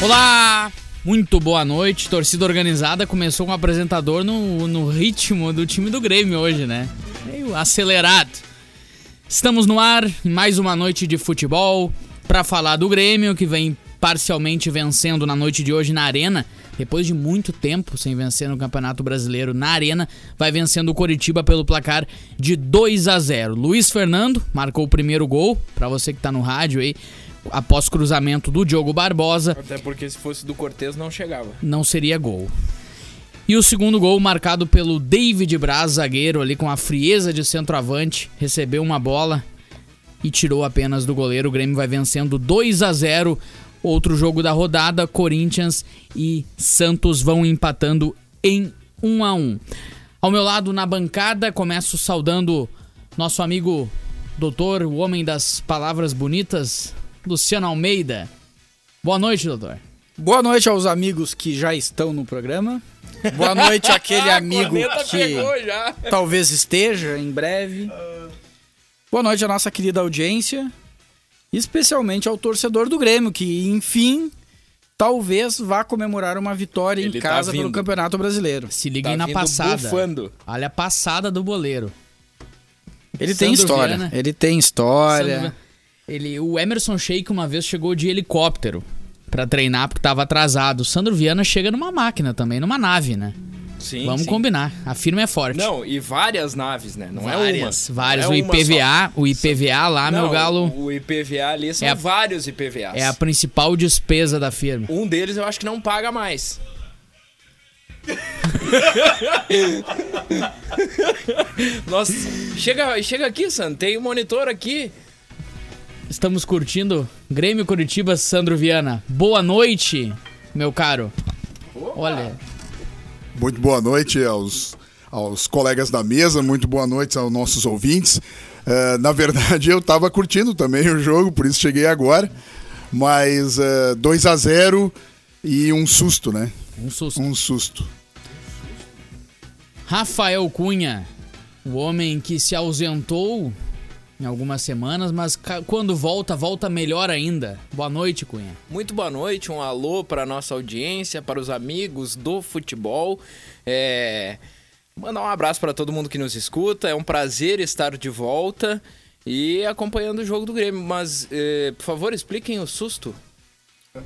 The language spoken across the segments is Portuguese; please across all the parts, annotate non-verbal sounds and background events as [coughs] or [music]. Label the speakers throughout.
Speaker 1: Olá! Muito boa noite. Torcida organizada começou com o apresentador no, no ritmo do time do Grêmio hoje, né? Meio acelerado. Estamos no ar mais uma noite de futebol para falar do Grêmio que vem parcialmente vencendo na noite de hoje na Arena. Depois de muito tempo sem vencer no Campeonato Brasileiro na Arena, vai vencendo o Coritiba pelo placar de 2 a 0. Luiz Fernando marcou o primeiro gol, para você que tá no rádio aí, após cruzamento do Diogo Barbosa.
Speaker 2: Até porque se fosse do Cortez não chegava.
Speaker 1: Não seria gol. E o segundo gol marcado pelo David Braz, zagueiro ali com a frieza de centroavante, recebeu uma bola e tirou apenas do goleiro. O Grêmio vai vencendo 2 a 0 Outro jogo da rodada, Corinthians e Santos vão empatando em 1 a 1. Ao meu lado na bancada, começo saudando nosso amigo doutor, o homem das palavras bonitas, Luciano Almeida. Boa noite, doutor.
Speaker 3: Boa noite aos amigos que já estão no programa. Boa noite àquele [laughs] amigo que talvez esteja em breve. Boa noite à nossa querida audiência especialmente ao torcedor do Grêmio, que enfim talvez vá comemorar uma vitória
Speaker 2: Ele
Speaker 3: em
Speaker 2: tá
Speaker 3: casa
Speaker 2: vindo.
Speaker 3: pelo Campeonato Brasileiro.
Speaker 1: Se liga
Speaker 2: Tá
Speaker 1: aí na passada.
Speaker 2: bufando.
Speaker 1: Olha a passada do boleiro.
Speaker 3: Ele tem
Speaker 1: Sandro
Speaker 3: história,
Speaker 1: Viana.
Speaker 3: ele tem história.
Speaker 1: Sandro- Ele, o Emerson Sheik uma vez chegou de helicóptero pra treinar porque tava atrasado. O Sandro Viana chega numa máquina também, numa nave, né?
Speaker 2: Sim,
Speaker 1: Vamos
Speaker 2: sim.
Speaker 1: combinar. A firma é forte.
Speaker 2: Não, e várias naves, né? Não
Speaker 1: várias,
Speaker 2: é uma.
Speaker 1: várias.
Speaker 2: Não
Speaker 1: o
Speaker 2: é uma
Speaker 1: IPVA, o IPVA lá,
Speaker 2: só.
Speaker 1: meu
Speaker 2: Não,
Speaker 1: galo,
Speaker 2: O IPVA ali são
Speaker 1: É a-
Speaker 2: vários IPVAs.
Speaker 1: é a principal despesa da firma.
Speaker 2: Um deles eu acho que não paga mais. [laughs] Nossa, chega, chega aqui, Sam. Tem um monitor aqui.
Speaker 1: Estamos curtindo Grêmio Curitiba Sandro Viana. Boa noite, meu caro. Olha,
Speaker 4: Muito boa noite aos, aos colegas da mesa, muito boa noite aos nossos ouvintes. Eh, na verdade, eu estava curtindo também o jogo, por isso cheguei agora. Mas eh, 2 a 0 e um susto, né?
Speaker 1: um susto.
Speaker 4: Um susto.
Speaker 1: Rafael Cunha, o homem que se ausentou em algumas semanas, mas quando volta, volta melhor ainda. Boa noite, Cunha.
Speaker 2: Muito boa noite, um alô para nossa audiência, para os amigos do futebol. É... Mandar um abraço para todo mundo que nos escuta. É um prazer estar de volta e acompanhando o jogo do Grêmio. Mas, eh, por favor, expliquem o susto.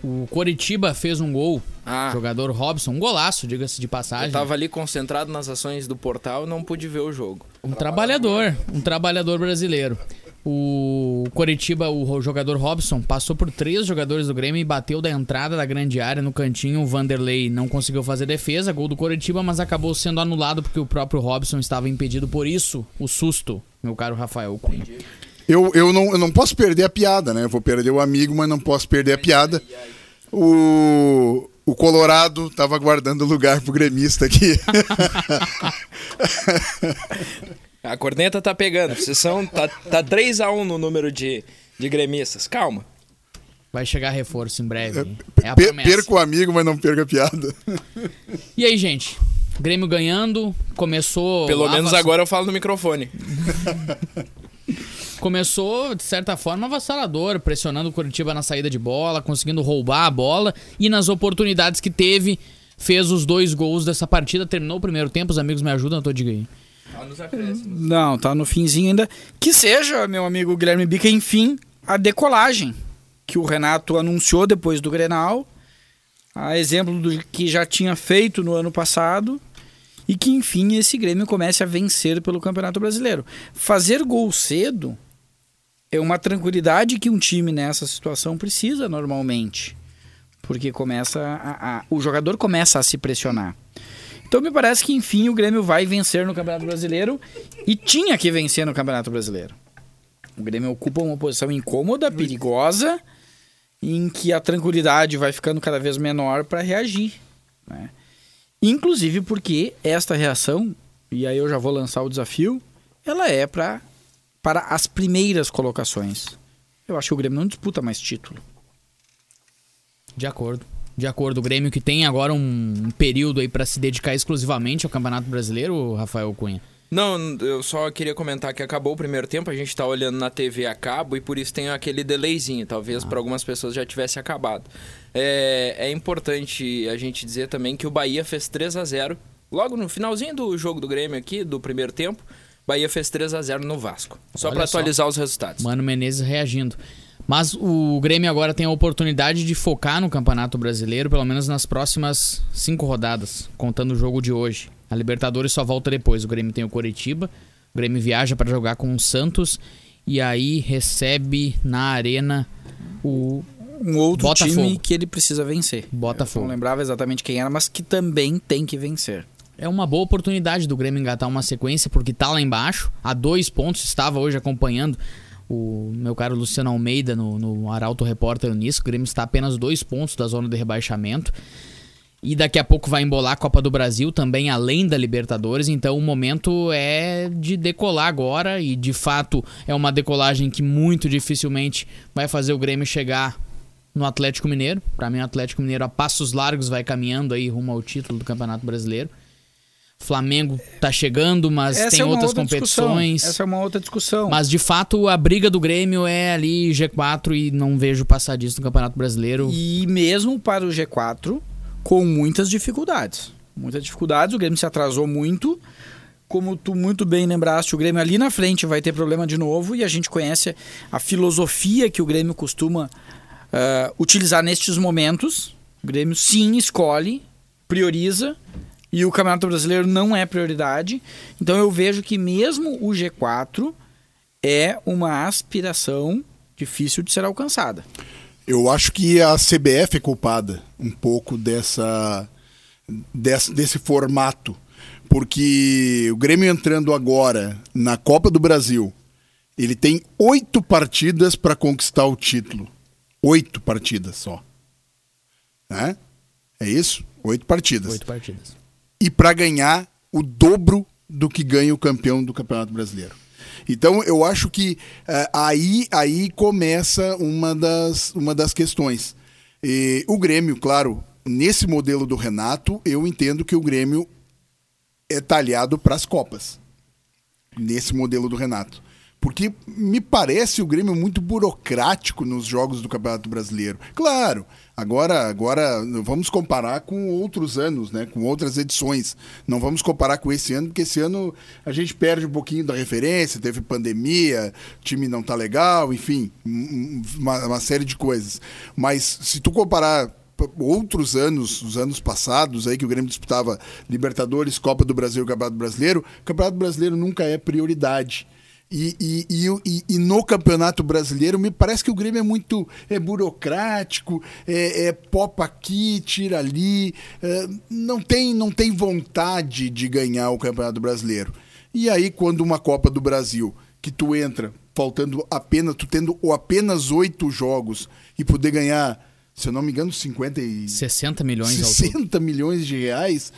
Speaker 1: O Coritiba fez um gol.
Speaker 2: Ah.
Speaker 1: Jogador Robson, um golaço, diga-se de
Speaker 2: Eu
Speaker 1: passagem.
Speaker 2: tava ali concentrado nas ações do portal e não pude ver o jogo.
Speaker 1: Um trabalhador, um trabalhador brasileiro. O Coritiba, o jogador Robson, passou por três jogadores do Grêmio e bateu da entrada da grande área no cantinho. O Vanderlei não conseguiu fazer defesa, gol do Coritiba, mas acabou sendo anulado porque o próprio Robson estava impedido. Por isso, o susto, meu caro Rafael Cunha.
Speaker 4: Eu, eu, não, eu não posso perder a piada, né? Eu vou perder o amigo, mas não posso perder a piada. O, o Colorado estava guardando lugar pro gremista aqui. [laughs]
Speaker 2: A corneta tá pegando. Vocês são. Tá, tá 3x1 no número de, de gremistas. Calma.
Speaker 1: Vai chegar reforço em breve. É a promessa.
Speaker 4: perco o amigo, mas não perco a piada. [laughs]
Speaker 1: E aí, gente? Grêmio ganhando, começou.
Speaker 2: Pelo menos agora eu falo no microfone. [laughs]
Speaker 1: Começou, de certa forma, avassalador, pressionando o Curitiba na saída de bola, conseguindo roubar a bola e nas oportunidades que teve, fez os dois gols dessa partida. Terminou o primeiro tempo, os amigos me ajudam, eu tô diga aí.
Speaker 3: Não, tá no finzinho ainda. Que seja, meu amigo Guilherme Bica, enfim, a decolagem que o Renato anunciou depois do Grenal, a exemplo do que já tinha feito no ano passado, e que enfim esse Grêmio comece a vencer pelo Campeonato Brasileiro. Fazer gol cedo é uma tranquilidade que um time nessa situação precisa normalmente, porque começa a- a- o jogador começa a se pressionar. Então me parece que enfim o Grêmio vai vencer no Campeonato Brasileiro e tinha que vencer no Campeonato Brasileiro. O Grêmio ocupa uma posição incômoda, perigosa, em que a tranquilidade vai ficando cada vez menor para reagir. né? Inclusive porque esta reação, e aí eu já vou lançar o desafio, ela é pra, para as primeiras colocações. Eu acho que o Grêmio não disputa mais título.
Speaker 1: De acordo. De acordo, o Grêmio que tem agora um período aí pra se dedicar exclusivamente ao Campeonato Brasileiro, Rafael Cunha.
Speaker 2: Não, eu só queria comentar que acabou o primeiro tempo, a gente tá olhando na TV a cabo e por isso tem aquele delayzinho. Talvez para algumas pessoas já tivesse acabado. É, é importante a gente dizer também que o Bahia fez 3 a 0 logo no finalzinho do jogo do Grêmio aqui, do primeiro tempo. Bahia fez 3 a 0 no Vasco. Só para atualizar os resultados.
Speaker 1: Mano Menezes reagindo. Mas o Grêmio agora tem a oportunidade de focar no Campeonato Brasileiro, pelo menos nas próximas cinco rodadas, contando o jogo de hoje. A Libertadores só volta depois. O Grêmio tem o Coritiba, o Grêmio viaja para jogar com o Santos e aí recebe na arena o
Speaker 3: Um outro
Speaker 1: Botafogo.
Speaker 3: time que ele precisa vencer.
Speaker 1: Botafogo.
Speaker 3: Eu não lembrava exatamente quem era, mas que também tem que vencer.
Speaker 1: É uma boa oportunidade do Grêmio engatar uma sequência, porque tá lá embaixo, a dois pontos, estava hoje acompanhando o meu caro Luciano Almeida no, no Arauto Repórter nisso. O Grêmio está apenas dois pontos da zona de rebaixamento. E daqui a pouco vai embolar a Copa do Brasil também, além da Libertadores. Então o momento é de decolar agora. E de fato é uma decolagem que muito dificilmente vai fazer o Grêmio chegar no Atlético Mineiro. Para mim, o Atlético Mineiro a passos largos vai caminhando aí rumo ao título do Campeonato Brasileiro. Flamengo tá chegando, mas tem
Speaker 3: é
Speaker 1: outras
Speaker 3: outra discussão.
Speaker 1: competições.
Speaker 3: Essa é uma outra discussão.
Speaker 1: Mas de fato a briga do Grêmio é ali G4 e não vejo passar disso no Campeonato Brasileiro.
Speaker 3: E mesmo para o G4, com muitas dificuldades. Muitas dificuldades, o Grêmio se atrasou muito. Como tu muito bem lembraste, o Grêmio ali na frente vai ter problema de novo e a gente conhece a filosofia que o Grêmio costuma ah, utilizar nestes momentos. O Grêmio sim escolhe, prioriza e o Campeonato Brasileiro não é prioridade. Então eu vejo que mesmo o G4 é uma aspiração difícil de ser alcançada.
Speaker 4: Eu acho que a CBF é culpada um pouco dessa, desse, desse formato. Porque o Grêmio entrando agora na Copa do Brasil, ele tem oito partidas para conquistar o título. Oito partidas só. Né? É isso? Oito partidas.
Speaker 1: Oito partidas.
Speaker 4: E para ganhar o dobro do que ganha o campeão do Campeonato Brasileiro. Então eu acho que eh, aí, aí começa uma das, uma das questões. E o Grêmio, claro, nesse modelo do Renato, eu entendo que o Grêmio é talhado para as Copas. Nesse modelo do Renato. Porque me parece o Grêmio muito burocrático nos jogos do Campeonato Brasileiro. Claro, agora, agora vamos comparar com outros anos, né? com outras edições. Não vamos comparar com esse ano, porque esse ano a gente perde um pouquinho da referência, teve pandemia, time não tá legal, enfim, um- uma, uma série de coisas. Mas se tu comparar outros anos, os anos passados aí que o Grêmio disputava Libertadores, Copa do Brasil Campeonato Brasileiro, Campeonato Brasileiro nunca é prioridade. E, e, e, e- no Campeonato Brasileiro, me parece que o Grêmio é muito é burocrático, é, é popa aqui, tira ali, é, não, tem, não tem vontade de ganhar o Campeonato Brasileiro. E aí, quando uma Copa do Brasil, que tu entra faltando apenas, tu tendo ou apenas oito jogos e poder ganhar, se eu não me engano, 50 e
Speaker 1: 60 milhões ao todo.
Speaker 4: 60 milhões de reais,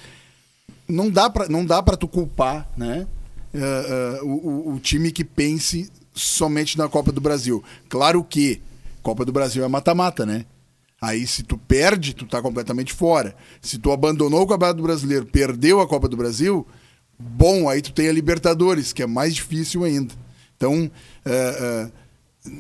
Speaker 4: não dá pra, não dá para tu culpar, né? Eh, o, o- time que pense somente na Copa do Brasil. Claro que Copa do Brasil é mata-mata, né? Aí se tu perde, tu tá completamente fora. Se tu abandonou o Campeonato Brasileiro, perdeu a Copa do Brasil, bom, aí tu tem a Libertadores, que é mais difícil ainda. Então, eh, eh,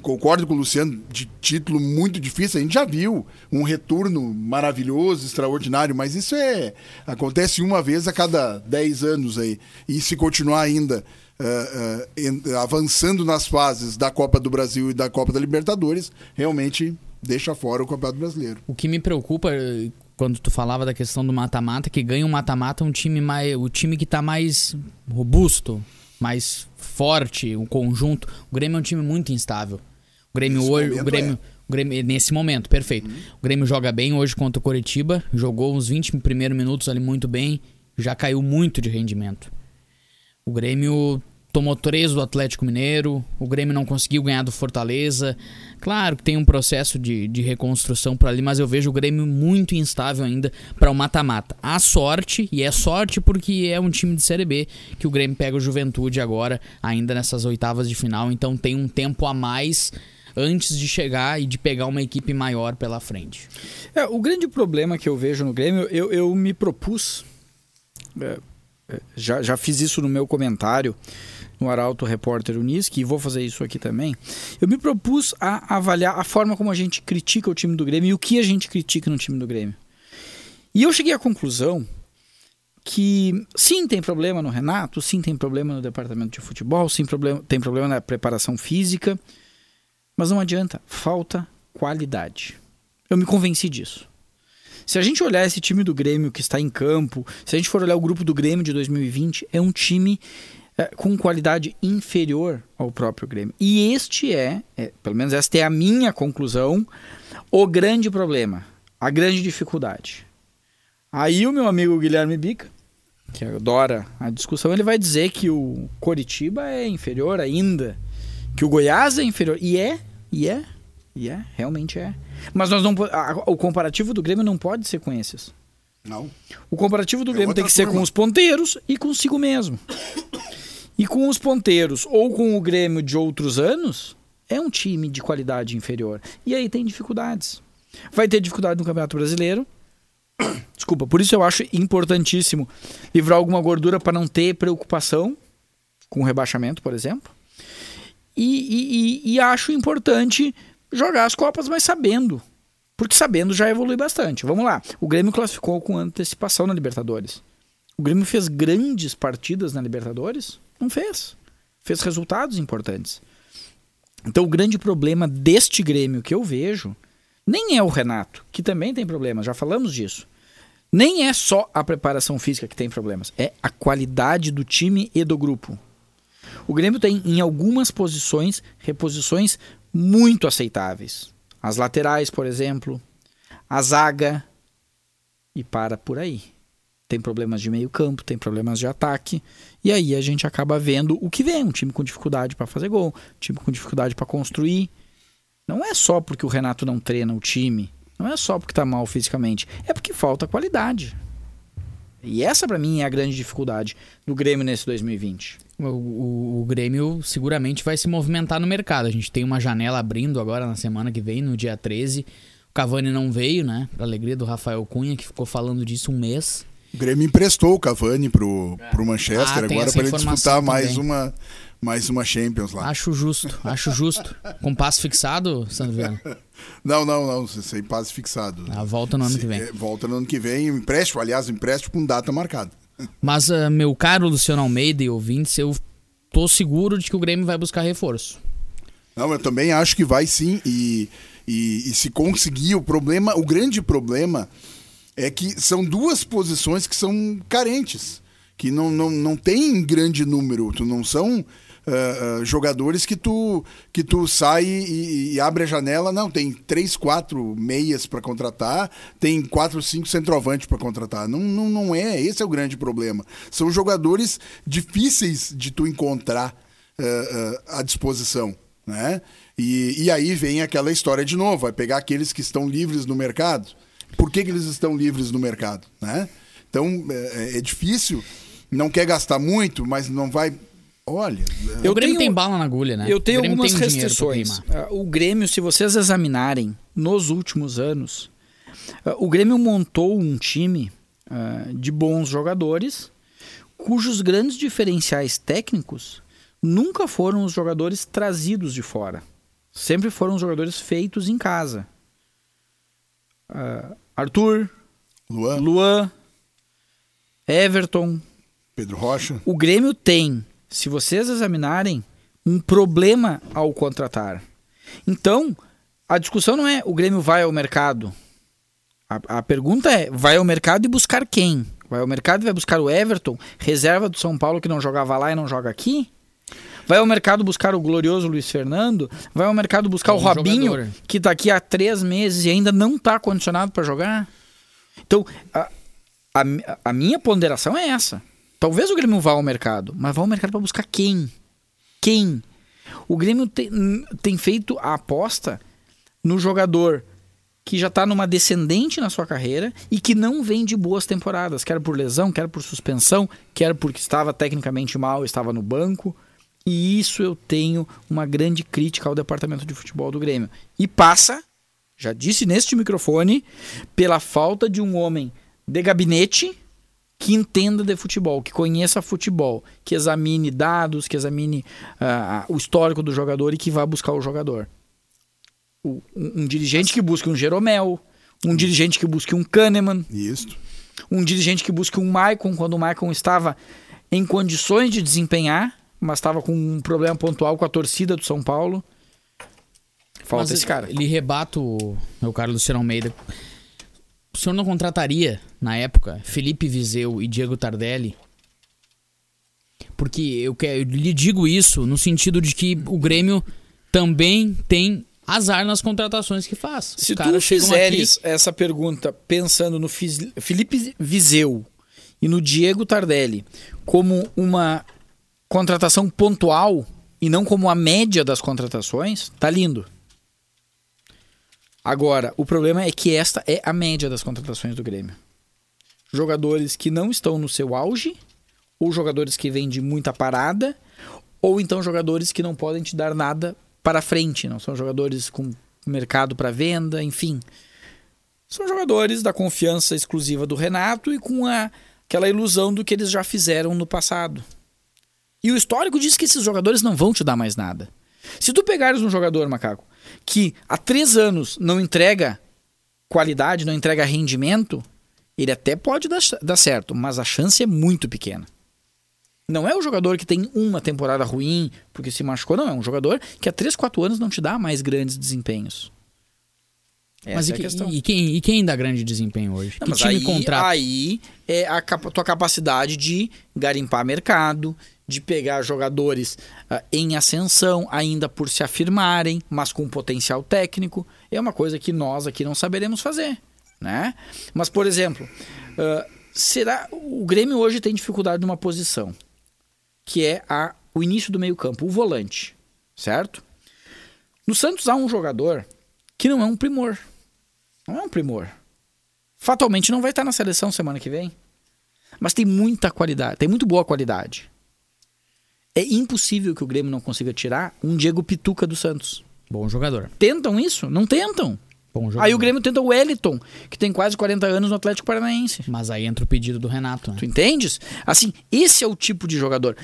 Speaker 4: concordo com o Luciano, de título muito difícil, a gente já viu um retorno maravilhoso, extraordinário, mas isso é acontece uma vez a cada 10 anos aí. E se continuar ainda eh, en- avançando nas fases da Copa do Brasil e da Copa da Libertadores, realmente deixa fora o Campeonato Brasileiro.
Speaker 1: O que me preocupa eh, quando tu falava da questão do mata-mata, que ganha um mata-mata um time mais, o time que tá mais robusto, mais forte, o conjunto. O Grêmio é um time muito instável. O Grêmio hoje, o Grêmio,
Speaker 4: é.
Speaker 1: o Grêmio nesse momento, perfeito. O Grêmio joga bem hoje contra o Coritiba, jogou uns 20 primeiros minutos ali muito bem, já caiu muito de rendimento. O Grêmio tomou três do Atlético Mineiro, o Grêmio não conseguiu ganhar do Fortaleza. Claro que tem um processo de, de reconstrução por ali, mas eu vejo o Grêmio muito instável ainda para o mata-mata. A sorte, e é sorte porque é um time de Série B, que o Grêmio pega o Juventude agora, ainda nessas oitavas de final, então tem um tempo a mais antes de chegar e de pegar uma equipe maior pela frente.
Speaker 3: É, o grande problema que eu vejo no Grêmio, eu, eu me propus. é, já, já fiz isso no meu comentário no Arauto Repórter Unisque e vou fazer isso aqui também. Eu me propus a avaliar a forma como a gente critica o time do Grêmio e o que a gente critica no time do Grêmio. E eu cheguei à conclusão que sim tem problema no Renato, sim tem problema no departamento de futebol, sim problema, tem problema na preparação física, mas não adianta, falta qualidade. Eu me convenci disso. Se a gente olhar esse time do Grêmio que está em campo, se a gente for olhar o grupo do Grêmio de 2020, é um time com qualidade inferior ao próprio Grêmio. E este é, é, pelo menos esta é a minha conclusão, o grande problema, a grande dificuldade. Aí o meu amigo Guilherme Bica, que adora a discussão, ele vai dizer que o Coritiba é inferior ainda, que o Goiás é inferior. E é, e é, e é, realmente é. Mas nós não a, o comparativo do Grêmio não pode ser com esses.
Speaker 4: Não.
Speaker 3: O comparativo do é Grêmio tem que ser com os ponteiros e consigo mesmo. E com os ponteiros ou com o Grêmio de outros anos, é um time de qualidade inferior. E aí tem dificuldades. Vai ter dificuldade no Campeonato Brasileiro. [coughs] Desculpa, por isso eu acho importantíssimo livrar alguma gordura para não ter preocupação com o rebaixamento, por exemplo. E, e, e, acho importante jogar as Copas, mas sabendo. Porque sabendo já evolui bastante. Vamos lá. O Grêmio classificou com antecipação na Libertadores. O Grêmio fez grandes partidas na Libertadores? Não fez. Fez resultados importantes. Então o grande problema deste Grêmio que eu vejo nem é o Renato, que também tem problemas, já falamos disso. Nem é só a preparação física que tem problemas, é a qualidade do time e do grupo. O Grêmio tem em algumas posições reposições muito aceitáveis. As laterais, por exemplo, a zaga e para por aí. Tem problemas de meio campo, tem problemas de ataque, e aí a gente acaba vendo o que vem, um time com dificuldade para fazer gol, um time com dificuldade para construir. Não é só porque o Renato não treina o time, não é só porque está mal fisicamente, é porque falta qualidade. E essa para mim é a grande dificuldade do Grêmio nesse 2020.
Speaker 1: O, o, o, Grêmio seguramente vai se movimentar no mercado. A gente tem uma janela abrindo agora na semana que vem, no dia 13. O Cavani não veio, né? Pra alegria do Rafael Cunha, que ficou falando disso um mês.
Speaker 4: O Grêmio emprestou o Cavani pro, pro Manchester ah, agora para ele disputar mais uma, mais uma Champions lá.
Speaker 1: Acho justo, acho justo. Com passe fixado, Sandro Viana? [laughs]
Speaker 4: Não, não, não, sem passe fixado.
Speaker 1: Ah, volta no ano que vem.
Speaker 4: É, volta no ano que vem, empréstimo, aliás, empréstimo com data marcada.
Speaker 1: Mas, uh, meu caro Luciano Almeida e ouvintes, eu tô seguro de que o Grêmio vai buscar reforço.
Speaker 4: Não, eu também acho que vai sim. E, e, e se conseguir, o problema, o grande problema é que são duas posições que são carentes, que não, não, não tem grande número, não são Uh, uh, jogadores que tu que tu sai e, e, abre a janela. Não tem três quatro meias para contratar tem quatro cinco centroavantes para contratar. Não, não não é esse é o grande problema. São jogadores difíceis de tu encontrar uh, à disposição né? E, e aí vem aquela história de novo vai pegar aqueles que estão livres no mercado. Por que, que eles estão livres no mercado né? Então é, é difícil não quer gastar muito mas não vai Olha,
Speaker 1: eu o Grêmio tenho, tem bala na agulha, né?
Speaker 3: Eu tenho algumas restrições. Uh, o Grêmio, se vocês examinarem nos últimos anos, uh, o Grêmio montou um time uh, de bons jogadores, cujos grandes diferenciais técnicos nunca foram os jogadores trazidos de fora. Sempre foram os jogadores feitos em casa. Arthur,
Speaker 4: Luan.
Speaker 3: Luan, Everton,
Speaker 4: Pedro Rocha.
Speaker 3: O Grêmio tem se vocês examinarem, um problema ao contratar. Então, a discussão não é o Grêmio vai ao mercado. A, a pergunta é: vai ao mercado e buscar quem? Vai ao mercado e vai buscar o Everton, reserva do São Paulo que não jogava lá e não joga aqui? Vai ao mercado buscar o glorioso Luiz Fernando? Vai ao mercado buscar é um o Robinho, jogador. que está aqui há três meses e ainda não está condicionado para jogar? Então, a, a, a minha ponderação é essa. Talvez o Grêmio vá ao mercado, mas vá ao mercado para buscar quem? Quem? O Grêmio tem, tem feito a aposta no jogador que já está numa descendente na sua carreira e que não vem de boas temporadas, quer por lesão, quer por suspensão, quer porque estava tecnicamente mal, estava no banco. E isso eu tenho uma grande crítica ao departamento de futebol do Grêmio. E passa, já disse neste microfone, pela falta de um homem de gabinete que entenda de futebol, que conheça futebol, que examine dados, que examine ah, o histórico do jogador e que vá buscar o jogador. O- um, um dirigente que busque um Jeromel, um dirigente que busque um Kahneman,
Speaker 4: Isso.
Speaker 3: um dirigente que busque um Maicon quando o Maicon estava em condições de desempenhar, mas estava com um problema pontual com a torcida do São Paulo. Falta
Speaker 1: Mas
Speaker 3: esse cara.
Speaker 1: Ele rebata o meu caro Luciano Almeida. O senhor não contrataria, na época, Felipe Viseu e Diego Tardelli? Porque eu, que- eu lhe digo isso no sentido de que o Grêmio também tem azar nas contratações que faz.
Speaker 3: Se tu fizeres
Speaker 1: aqui-
Speaker 3: essa pergunta pensando no Felipe Viseu e no Diego Tardelli como uma contratação pontual e não como a média das contratações, tá lindo. Agora, o problema é que esta é a média das contratações do Grêmio. Jogadores que não estão no seu auge, ou jogadores que vêm de muita parada, ou então jogadores que não podem te dar nada para frente, não são jogadores com mercado para venda, enfim. São jogadores da confiança exclusiva do Renato e com a, aquela ilusão do que eles já fizeram no passado. E o histórico diz que esses jogadores não vão te dar mais nada. Se tu pegares um jogador, macaco, que há três anos não entrega qualidade, não entrega rendimento, ele até pode dar, dar certo, mas a chance é muito pequena. Não é o jogador que tem uma temporada ruim porque se machucou, não. É um jogador que há 3, 4 anos não te dá mais grandes desempenhos. Essa
Speaker 1: Mas
Speaker 3: é
Speaker 1: e,
Speaker 3: questão.
Speaker 1: e quem, e quem dá grande desempenho hoje?
Speaker 3: Não,
Speaker 1: que time
Speaker 3: aí,
Speaker 1: contrata?
Speaker 3: aí é a tua capacidade de garimpar mercado, de pegar jogadores ah, em ascensão, ainda por se afirmarem, mas com potencial técnico. É uma coisa que nós aqui não saberemos fazer. Né? Mas, por exemplo, ah, será o Grêmio hoje tem dificuldade numa posição, que é a, o início do meio-campo, o volante. Certo? No Santos há um jogador que não é um primor. Não é um primor fatalmente não vai estar na seleção semana que vem. Mas tem muita qualidade, tem muito boa qualidade. É impossível que o Grêmio não consiga tirar um Diego Pituca do Santos.
Speaker 1: Bom jogador.
Speaker 3: Tentam isso? Não tentam.
Speaker 1: Bom jogador.
Speaker 3: Aí o Grêmio tenta o Wellington, que tem quase 40 anos no Atlético Paranaense.
Speaker 1: Mas aí entra o pedido do Renato. Né?
Speaker 3: Tu entendes? Assim, esse é o tipo de jogador.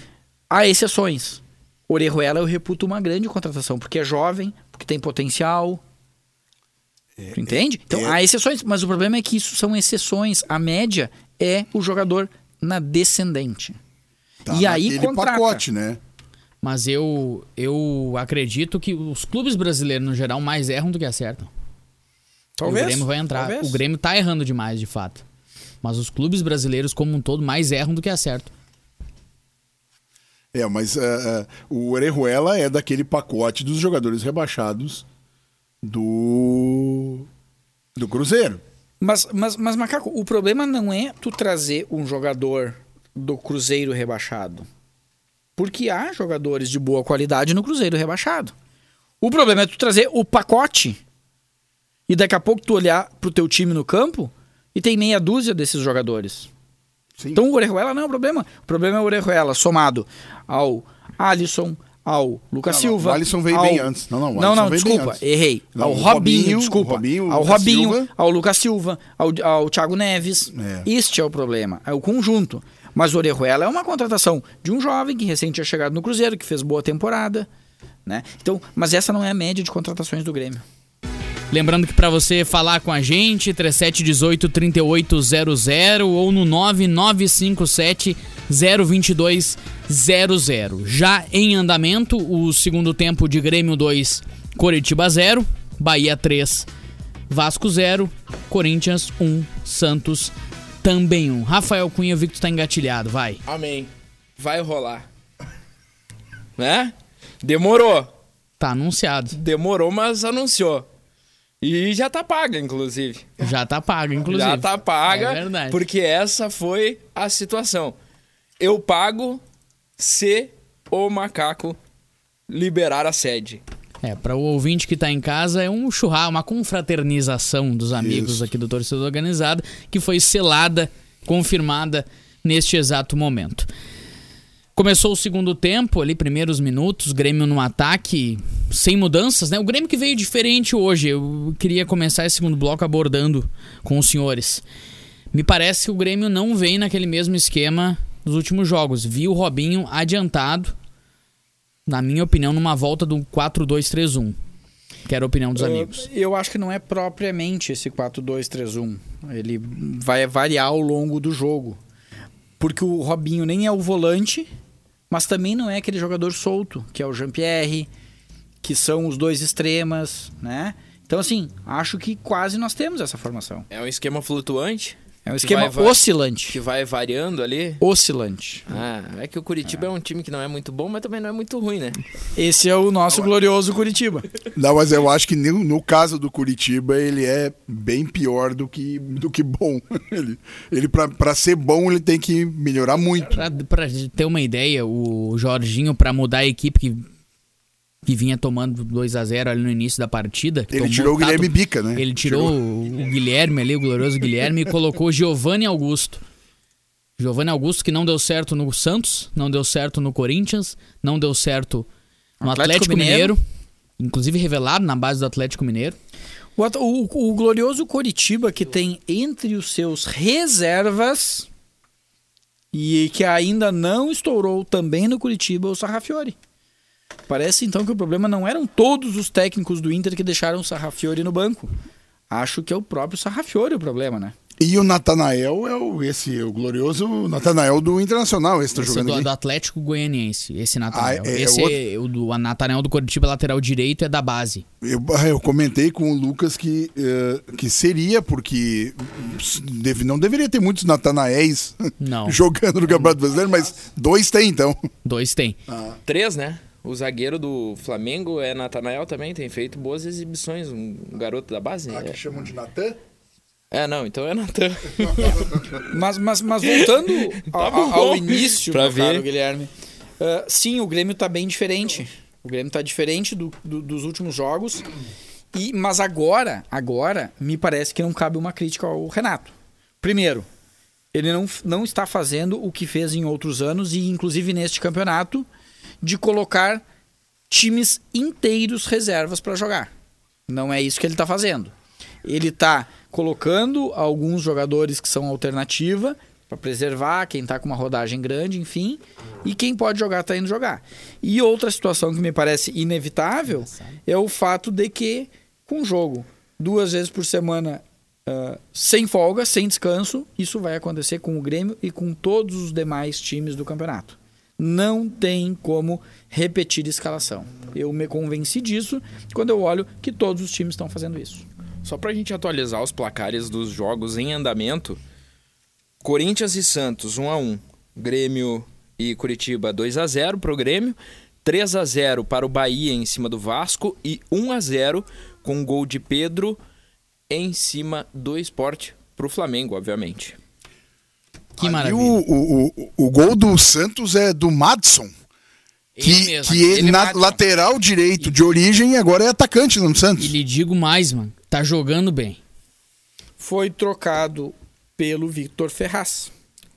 Speaker 3: Há exceções. Orejuela eu reputo uma grande contratação, porque é jovem, porque tem potencial. tu entende? Então
Speaker 4: é-
Speaker 3: há exceções, mas o problema é que isso são exceções. A média é o jogador na descendente.
Speaker 4: Tá
Speaker 3: e aí
Speaker 4: naquele
Speaker 3: contrata.
Speaker 4: pacote, né?
Speaker 1: Mas eu, eu acredito que os clubes brasileiros, no geral, mais erram do que acertam. E o Grêmio vai entrar.
Speaker 3: talvez.
Speaker 1: O Grêmio tá errando demais, de fato. Mas os clubes brasileiros, como um todo, mais erram do que acertam.
Speaker 4: É, mas ah, ah, o Orejuela é daquele pacote dos jogadores rebaixados do do Cruzeiro.
Speaker 3: Mas, mas, mas, Macaco, o problema não é tu trazer um jogador do Cruzeiro rebaixado. Porque há jogadores de boa qualidade no Cruzeiro rebaixado. O problema é tu trazer o pacote e daqui a pouco tu olhar pro teu time no campo e tem meia dúzia desses jogadores.
Speaker 4: Sim.
Speaker 3: Então o Orejuela não é o problema. O problema é o Orejuela somado ao Alisson, ao Lucas
Speaker 4: Não, não,
Speaker 3: Silva.
Speaker 4: o Alisson veio
Speaker 3: ao...
Speaker 4: bem antes. Não, não,
Speaker 3: não, não, desculpa, errei.
Speaker 4: Não,
Speaker 3: ao Robinho,
Speaker 4: Robinho,
Speaker 3: desculpa.
Speaker 4: Robinho,
Speaker 3: ao
Speaker 4: Lucas
Speaker 3: Robinho,
Speaker 4: Silva.
Speaker 3: ao Lucas Silva, ao, ao Thiago Neves.
Speaker 4: É.
Speaker 3: Este é o problema, é o conjunto. Mas o Orejuela é uma contratação de um jovem que recente tinha chegado no Cruzeiro, que fez boa temporada. Né? Então, mas essa não é a média de contratações do Grêmio.
Speaker 1: Lembrando que para você falar com a gente, 3718 3800 ou no 9957 02200. Já em andamento, o segundo tempo de Grêmio 2, Coritiba 0, Bahia 3, Vasco 0, Corinthians 1, Santos também 1. Rafael Cunha, eu vi que tu tá engatilhado, vai.
Speaker 2: Amém. Vai rolar. Né? Demorou.
Speaker 1: Tá anunciado.
Speaker 2: Demorou, mas anunciou. E já tá paga, inclusive.
Speaker 1: Já tá pago, inclusive.
Speaker 2: Já tá paga.
Speaker 1: É verdade.
Speaker 2: Porque essa foi a situação. Eu pago se o macaco liberar a sede.
Speaker 1: É, para o ouvinte que tá em casa, é um churrasco, uma confraternização dos amigos
Speaker 4: Isso.
Speaker 1: aqui do Torcedor Organizado, que foi selada, confirmada neste exato momento. Começou o segundo tempo, ali, primeiros minutos, Grêmio no ataque, sem mudanças, né? O Grêmio que veio diferente hoje. Eu queria começar esse segundo bloco abordando com os senhores. Me parece que o Grêmio não vem naquele mesmo esquema nos últimos jogos. Vi o Robinho adiantado, na minha opinião, numa volta do 4-2-3-1. Que era a opinião dos amigos.
Speaker 3: Eu acho que não é propriamente esse 4-2-3-1. Ele vai variar ao longo do jogo. Porque o Robinho nem é o volante, mas também não é aquele jogador solto, que é o Jean-Pierre, que são os dois extremas, né? Então, assim, acho que quase nós temos essa formação.
Speaker 2: É um esquema flutuante?
Speaker 3: É um esquema
Speaker 2: vai-
Speaker 3: oscilante.
Speaker 2: Que vai variando ali?
Speaker 3: Oscilante.
Speaker 2: Ah, é que o Curitiba é. um time que não é muito bom, mas também não é muito ruim, né?
Speaker 3: Esse é o nosso glorioso Curitiba.
Speaker 4: Não, mas eu acho que no, no caso do Curitiba, ele é bem pior do que, do que bom. [laughs] Ele, ele pra, pra ser bom, ele tem que melhorar muito.
Speaker 1: Pra, pra ter uma ideia, o Jorginho, pra mudar a equipe que, que vinha tomando 2 a 0 ali no início da partida.
Speaker 4: Ele
Speaker 1: tomou
Speaker 4: tirou o
Speaker 1: tato-
Speaker 4: Guilherme Bica, né?
Speaker 1: Ele tirou o, o Guilherme ali, o glorioso Guilherme, e colocou Giovanni Augusto. Giovanni Augusto que não deu certo no Santos, não deu certo no Corinthians, não deu certo no
Speaker 3: Atlético
Speaker 1: Atlético,
Speaker 3: Mineiro.
Speaker 1: Mineiro. inclusive revelado na base do Atlético Mineiro.
Speaker 3: O, o- o glorioso Coritiba, que tem entre os seus reservas e que ainda não estourou também no Curitiba, o Sarrafiore. Parece então que o problema não eram todos os técnicos do Inter que deixaram o Sarrafiore no banco. Acho que é o próprio Sarrafiore o problema, né?
Speaker 4: E o Natanael é o, esse, o glorioso Natanael do Internacional, esse tá
Speaker 1: Esse é
Speaker 4: jogando
Speaker 1: do, do Atlético Goianiense, esse Natanael.
Speaker 4: Ah, é- é
Speaker 1: esse
Speaker 4: outro?
Speaker 1: é o do Natanael do Coritiba, lateral direito, é da base.
Speaker 4: Eu, ah, eu comentei com o Lucas que, eh, que seria, porque deve- não deveria ter muitos Natanaéis
Speaker 1: Não. [laughs]
Speaker 4: jogando no Campeonato Brasileiro, mas dois tem então.
Speaker 1: Dois tem.
Speaker 2: Três, né? O zagueiro do Flamengo é Natanael também, tem feito boas exibições, um garoto da base.
Speaker 4: Ah,
Speaker 2: É,
Speaker 4: chamam de Natan?
Speaker 2: é não, então é Natan. [laughs]
Speaker 3: Mas, mas, mas voltando ao, [laughs]
Speaker 2: Tá bom.
Speaker 3: ao início,
Speaker 2: Pra ver.
Speaker 3: caro Guilherme. ah, sim, o Grêmio tá bem diferente. O Grêmio tá diferente do- do- dos últimos jogos. E, mas agora, agora, me parece que não cabe uma crítica ao Renato. Primeiro, ele não, não está fazendo o que fez em outros anos e inclusive neste campeonato de colocar times inteiros reservas para jogar. Não é isso que ele está fazendo. Ele está colocando alguns jogadores que são alternativa para preservar quem está com uma rodagem grande, enfim, e quem pode jogar está indo jogar. E outra situação que me parece inevitável é o fato de que com jogo duas vezes por semana ah, sem folga, sem descanso, isso vai acontecer com o Grêmio e com todos os demais times do campeonato. Não tem como repetir escalação. Eu me convenci disso quando eu olho que todos os times estão fazendo isso.
Speaker 2: Só pra gente atualizar os placares dos jogos em andamento. Corinthians e Santos 1 a 1. Grêmio e Curitiba 2 a 0 pro Grêmio, 3 a 0 para o Bahia em cima do Vasco e 1 a 0 com um gol de Pedro em cima do Sport pro Flamengo, obviamente.
Speaker 1: Que
Speaker 4: E
Speaker 1: maravilha.
Speaker 4: o, o, o, o gol do Santos é do Madson. Que Ele
Speaker 1: mesmo,
Speaker 4: que ele,
Speaker 3: ele
Speaker 4: na
Speaker 3: Madson.
Speaker 4: lateral direito de origem agora é atacante no Santos.
Speaker 1: E lhe digo mais, mano. Tá jogando bem.
Speaker 3: Foi trocado pelo Victor Ferraz.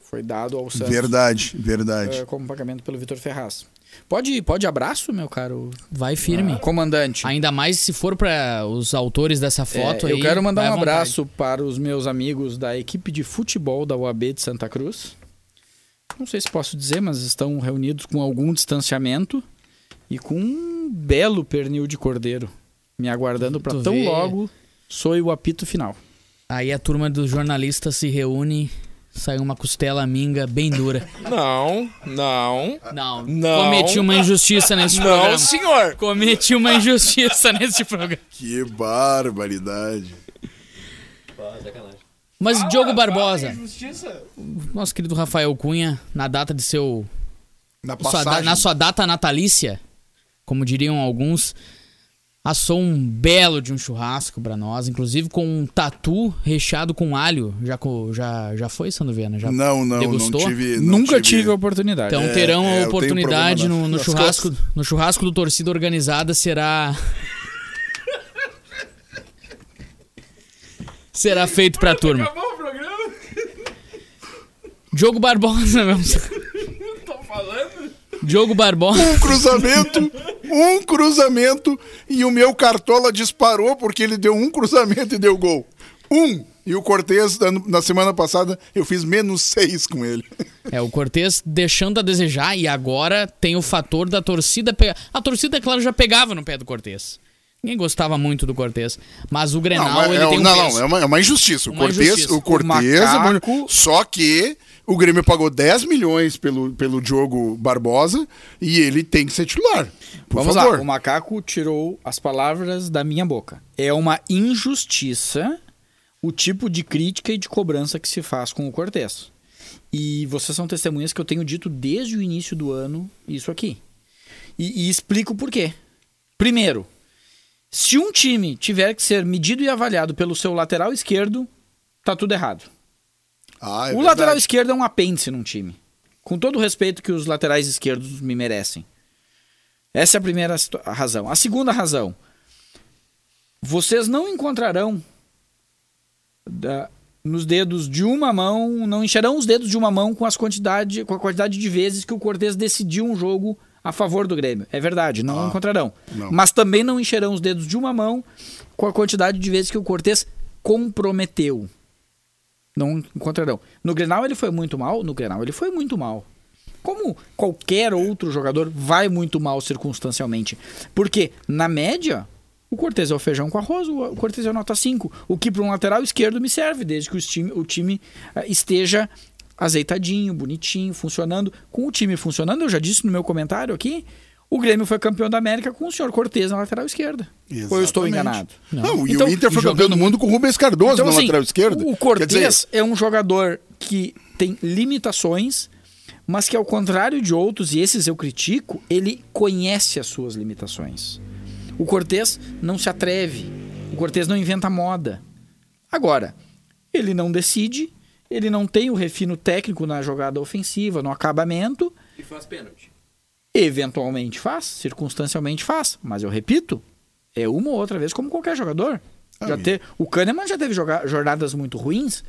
Speaker 3: Foi dado ao Santos
Speaker 4: Verdade, verdade.
Speaker 3: eh, como pagamento pelo Victor Ferraz. Pode, pode abraço, meu caro
Speaker 1: Vai firme.
Speaker 3: comandante.
Speaker 1: Ainda mais se for para os autores dessa foto
Speaker 3: É,
Speaker 1: aí.
Speaker 3: eu quero mandar um abraço para os meus amigos da equipe de futebol da UAB de Santa Cruz. Não sei se posso dizer, mas estão reunidos com algum distanciamento e com um belo pernil de cordeiro me aguardando para tão
Speaker 1: vê.
Speaker 3: logo soe o apito final.
Speaker 1: Aí a turma dos jornalistas se reúne, sai uma costela minga bem dura.
Speaker 2: Não, não.
Speaker 1: Não,
Speaker 2: Não.
Speaker 1: cometi uma injustiça nesse
Speaker 2: Não,
Speaker 1: programa.
Speaker 2: senhor.
Speaker 1: Cometi uma injustiça [laughs] nesse programa.
Speaker 4: Que barbaridade.
Speaker 1: Mas Diogo Barbosa, nosso querido Rafael Cunha, na data de seu
Speaker 4: Na
Speaker 1: sua na sua data natalícia, como diriam alguns, assou um belo de um churrasco pra nós, inclusive com um tatu recheado com alho. Já, já, já foi, Sandovena? Já
Speaker 4: Não, não,
Speaker 1: degustou?
Speaker 4: não tive. não
Speaker 3: Nunca tive a oportunidade.
Speaker 1: Então
Speaker 4: É,
Speaker 1: terão
Speaker 4: é,
Speaker 1: a oportunidade no, no churrasco, no churrasco do torcida organizada será [laughs] será feito pra turma.
Speaker 2: Acabou o programa?
Speaker 1: Diogo Barbosa, [laughs] meu.
Speaker 2: Tô falando.
Speaker 1: Diogo Barbosa.
Speaker 4: Um cruzamento, [laughs] um cruzamento e o meu cartola disparou porque ele deu um cruzamento e deu gol. Um. E o Cortez, na semana passada, eu fiz menos 6 com ele.
Speaker 1: É, o Cortez deixando a desejar e agora tem o fator da torcida pegar. A torcida, é claro, já pegava no pé do Cortez. Ninguém gostava muito do Cortez. Mas o Grenal,
Speaker 4: mas
Speaker 1: ele
Speaker 4: é,
Speaker 1: tem um
Speaker 4: não,
Speaker 1: peso.
Speaker 4: não, é uma, é uma injustiça. O Cortez, o Cortez é
Speaker 3: macaco-
Speaker 4: muito- Só que o Grêmio pagou 10 milhões pelo, pelo Diogo Barbosa e ele tem que ser titular. Por
Speaker 3: Vamos
Speaker 4: favor.
Speaker 3: lá, o macaco tirou as palavras da minha boca. É uma injustiça o tipo de crítica e de cobrança que se faz com o Cortez. E vocês são testemunhas que eu tenho dito desde o início do ano isso aqui. E, e explico por quê. Primeiro, se um time tiver que ser medido e avaliado pelo seu lateral esquerdo, tá tudo errado.
Speaker 4: Ah, é
Speaker 3: o
Speaker 4: verdade.
Speaker 3: lateral esquerdo é um apêndice num time. Com todo o respeito que os laterais esquerdos me merecem. Essa é a primeira razão. A segunda razão. Vocês não encontrarão da- nos dedos de uma mão, não encherão os dedos de uma mão com, as quantidade, com a quantidade de vezes que o Cortez decidiu um jogo a favor do Grêmio. É verdade, não
Speaker 4: Ah,
Speaker 3: encontrarão.
Speaker 4: não.
Speaker 3: Mas também não encherão os dedos de uma mão com a quantidade de vezes que o Cortez comprometeu. Não encontrarão. No Grenal ele foi muito mal, no Grenal ele foi muito mal. Como qualquer outro jogador vai muito mal circunstancialmente. Porque, na média, o Cortez é o feijão com arroz, o Cortez é nota 5. O que para um lateral esquerdo me serve, desde que o time, o time eh, esteja azeitadinho, bonitinho, funcionando. Com o time funcionando, eu já disse no meu comentário aqui, o Grêmio foi campeão da América com o senhor Cortez na lateral esquerda. Ou eu estou
Speaker 4: Exatamente.
Speaker 3: enganado?
Speaker 4: Não, e
Speaker 3: Então,
Speaker 4: o Inter foi
Speaker 1: e
Speaker 4: campeão
Speaker 1: jogando
Speaker 4: do mundo com o Rubens Cardoso
Speaker 3: Então,
Speaker 4: na
Speaker 3: assim,
Speaker 4: lateral esquerda.
Speaker 3: O Cortez
Speaker 4: dizer,
Speaker 3: é um jogador que tem limitações, mas que ao contrário de outros, e esses eu critico, ele conhece as suas limitações. O Cortez não se atreve. O Cortez não inventa moda. Agora, ele não decide, ele não tem o refino técnico na jogada ofensiva, no acabamento.
Speaker 2: E faz pênalti.
Speaker 3: Eventualmente faz, circunstancialmente faz, mas eu repito, é uma ou outra vez como qualquer jogador. Já te, o Kahneman já teve joga- jornadas muito ruins,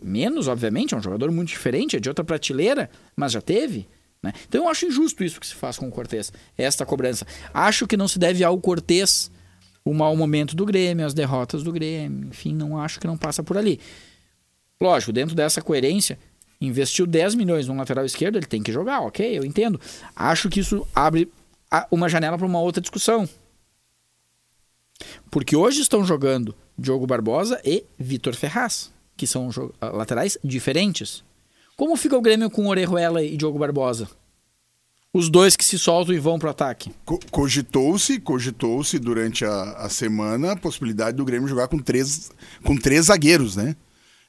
Speaker 3: menos, obviamente, é um jogador muito diferente, é de outra prateleira, mas já teve. né? Então eu acho injusto isso que se faz com o Cortez, esta cobrança. Acho que não se deve ao Cortez o mau momento do Grêmio, as derrotas do Grêmio, enfim, não acho que não passa por ali. Lógico, dentro dessa coerência, investiu 10 milhões num lateral esquerdo, ele tem que jogar, ok, eu entendo. Acho que isso abre uma janela para uma outra discussão. Porque hoje estão jogando Diogo Barbosa e Vitor Ferraz, que são ah, laterais diferentes. Como fica o Grêmio com Orejuela e Diogo Barbosa? Os dois que se soltam e vão pro ataque.
Speaker 4: co- cogitou-se, cogitou-se durante a, a semana a possibilidade do Grêmio jogar com três, com três zagueiros, né?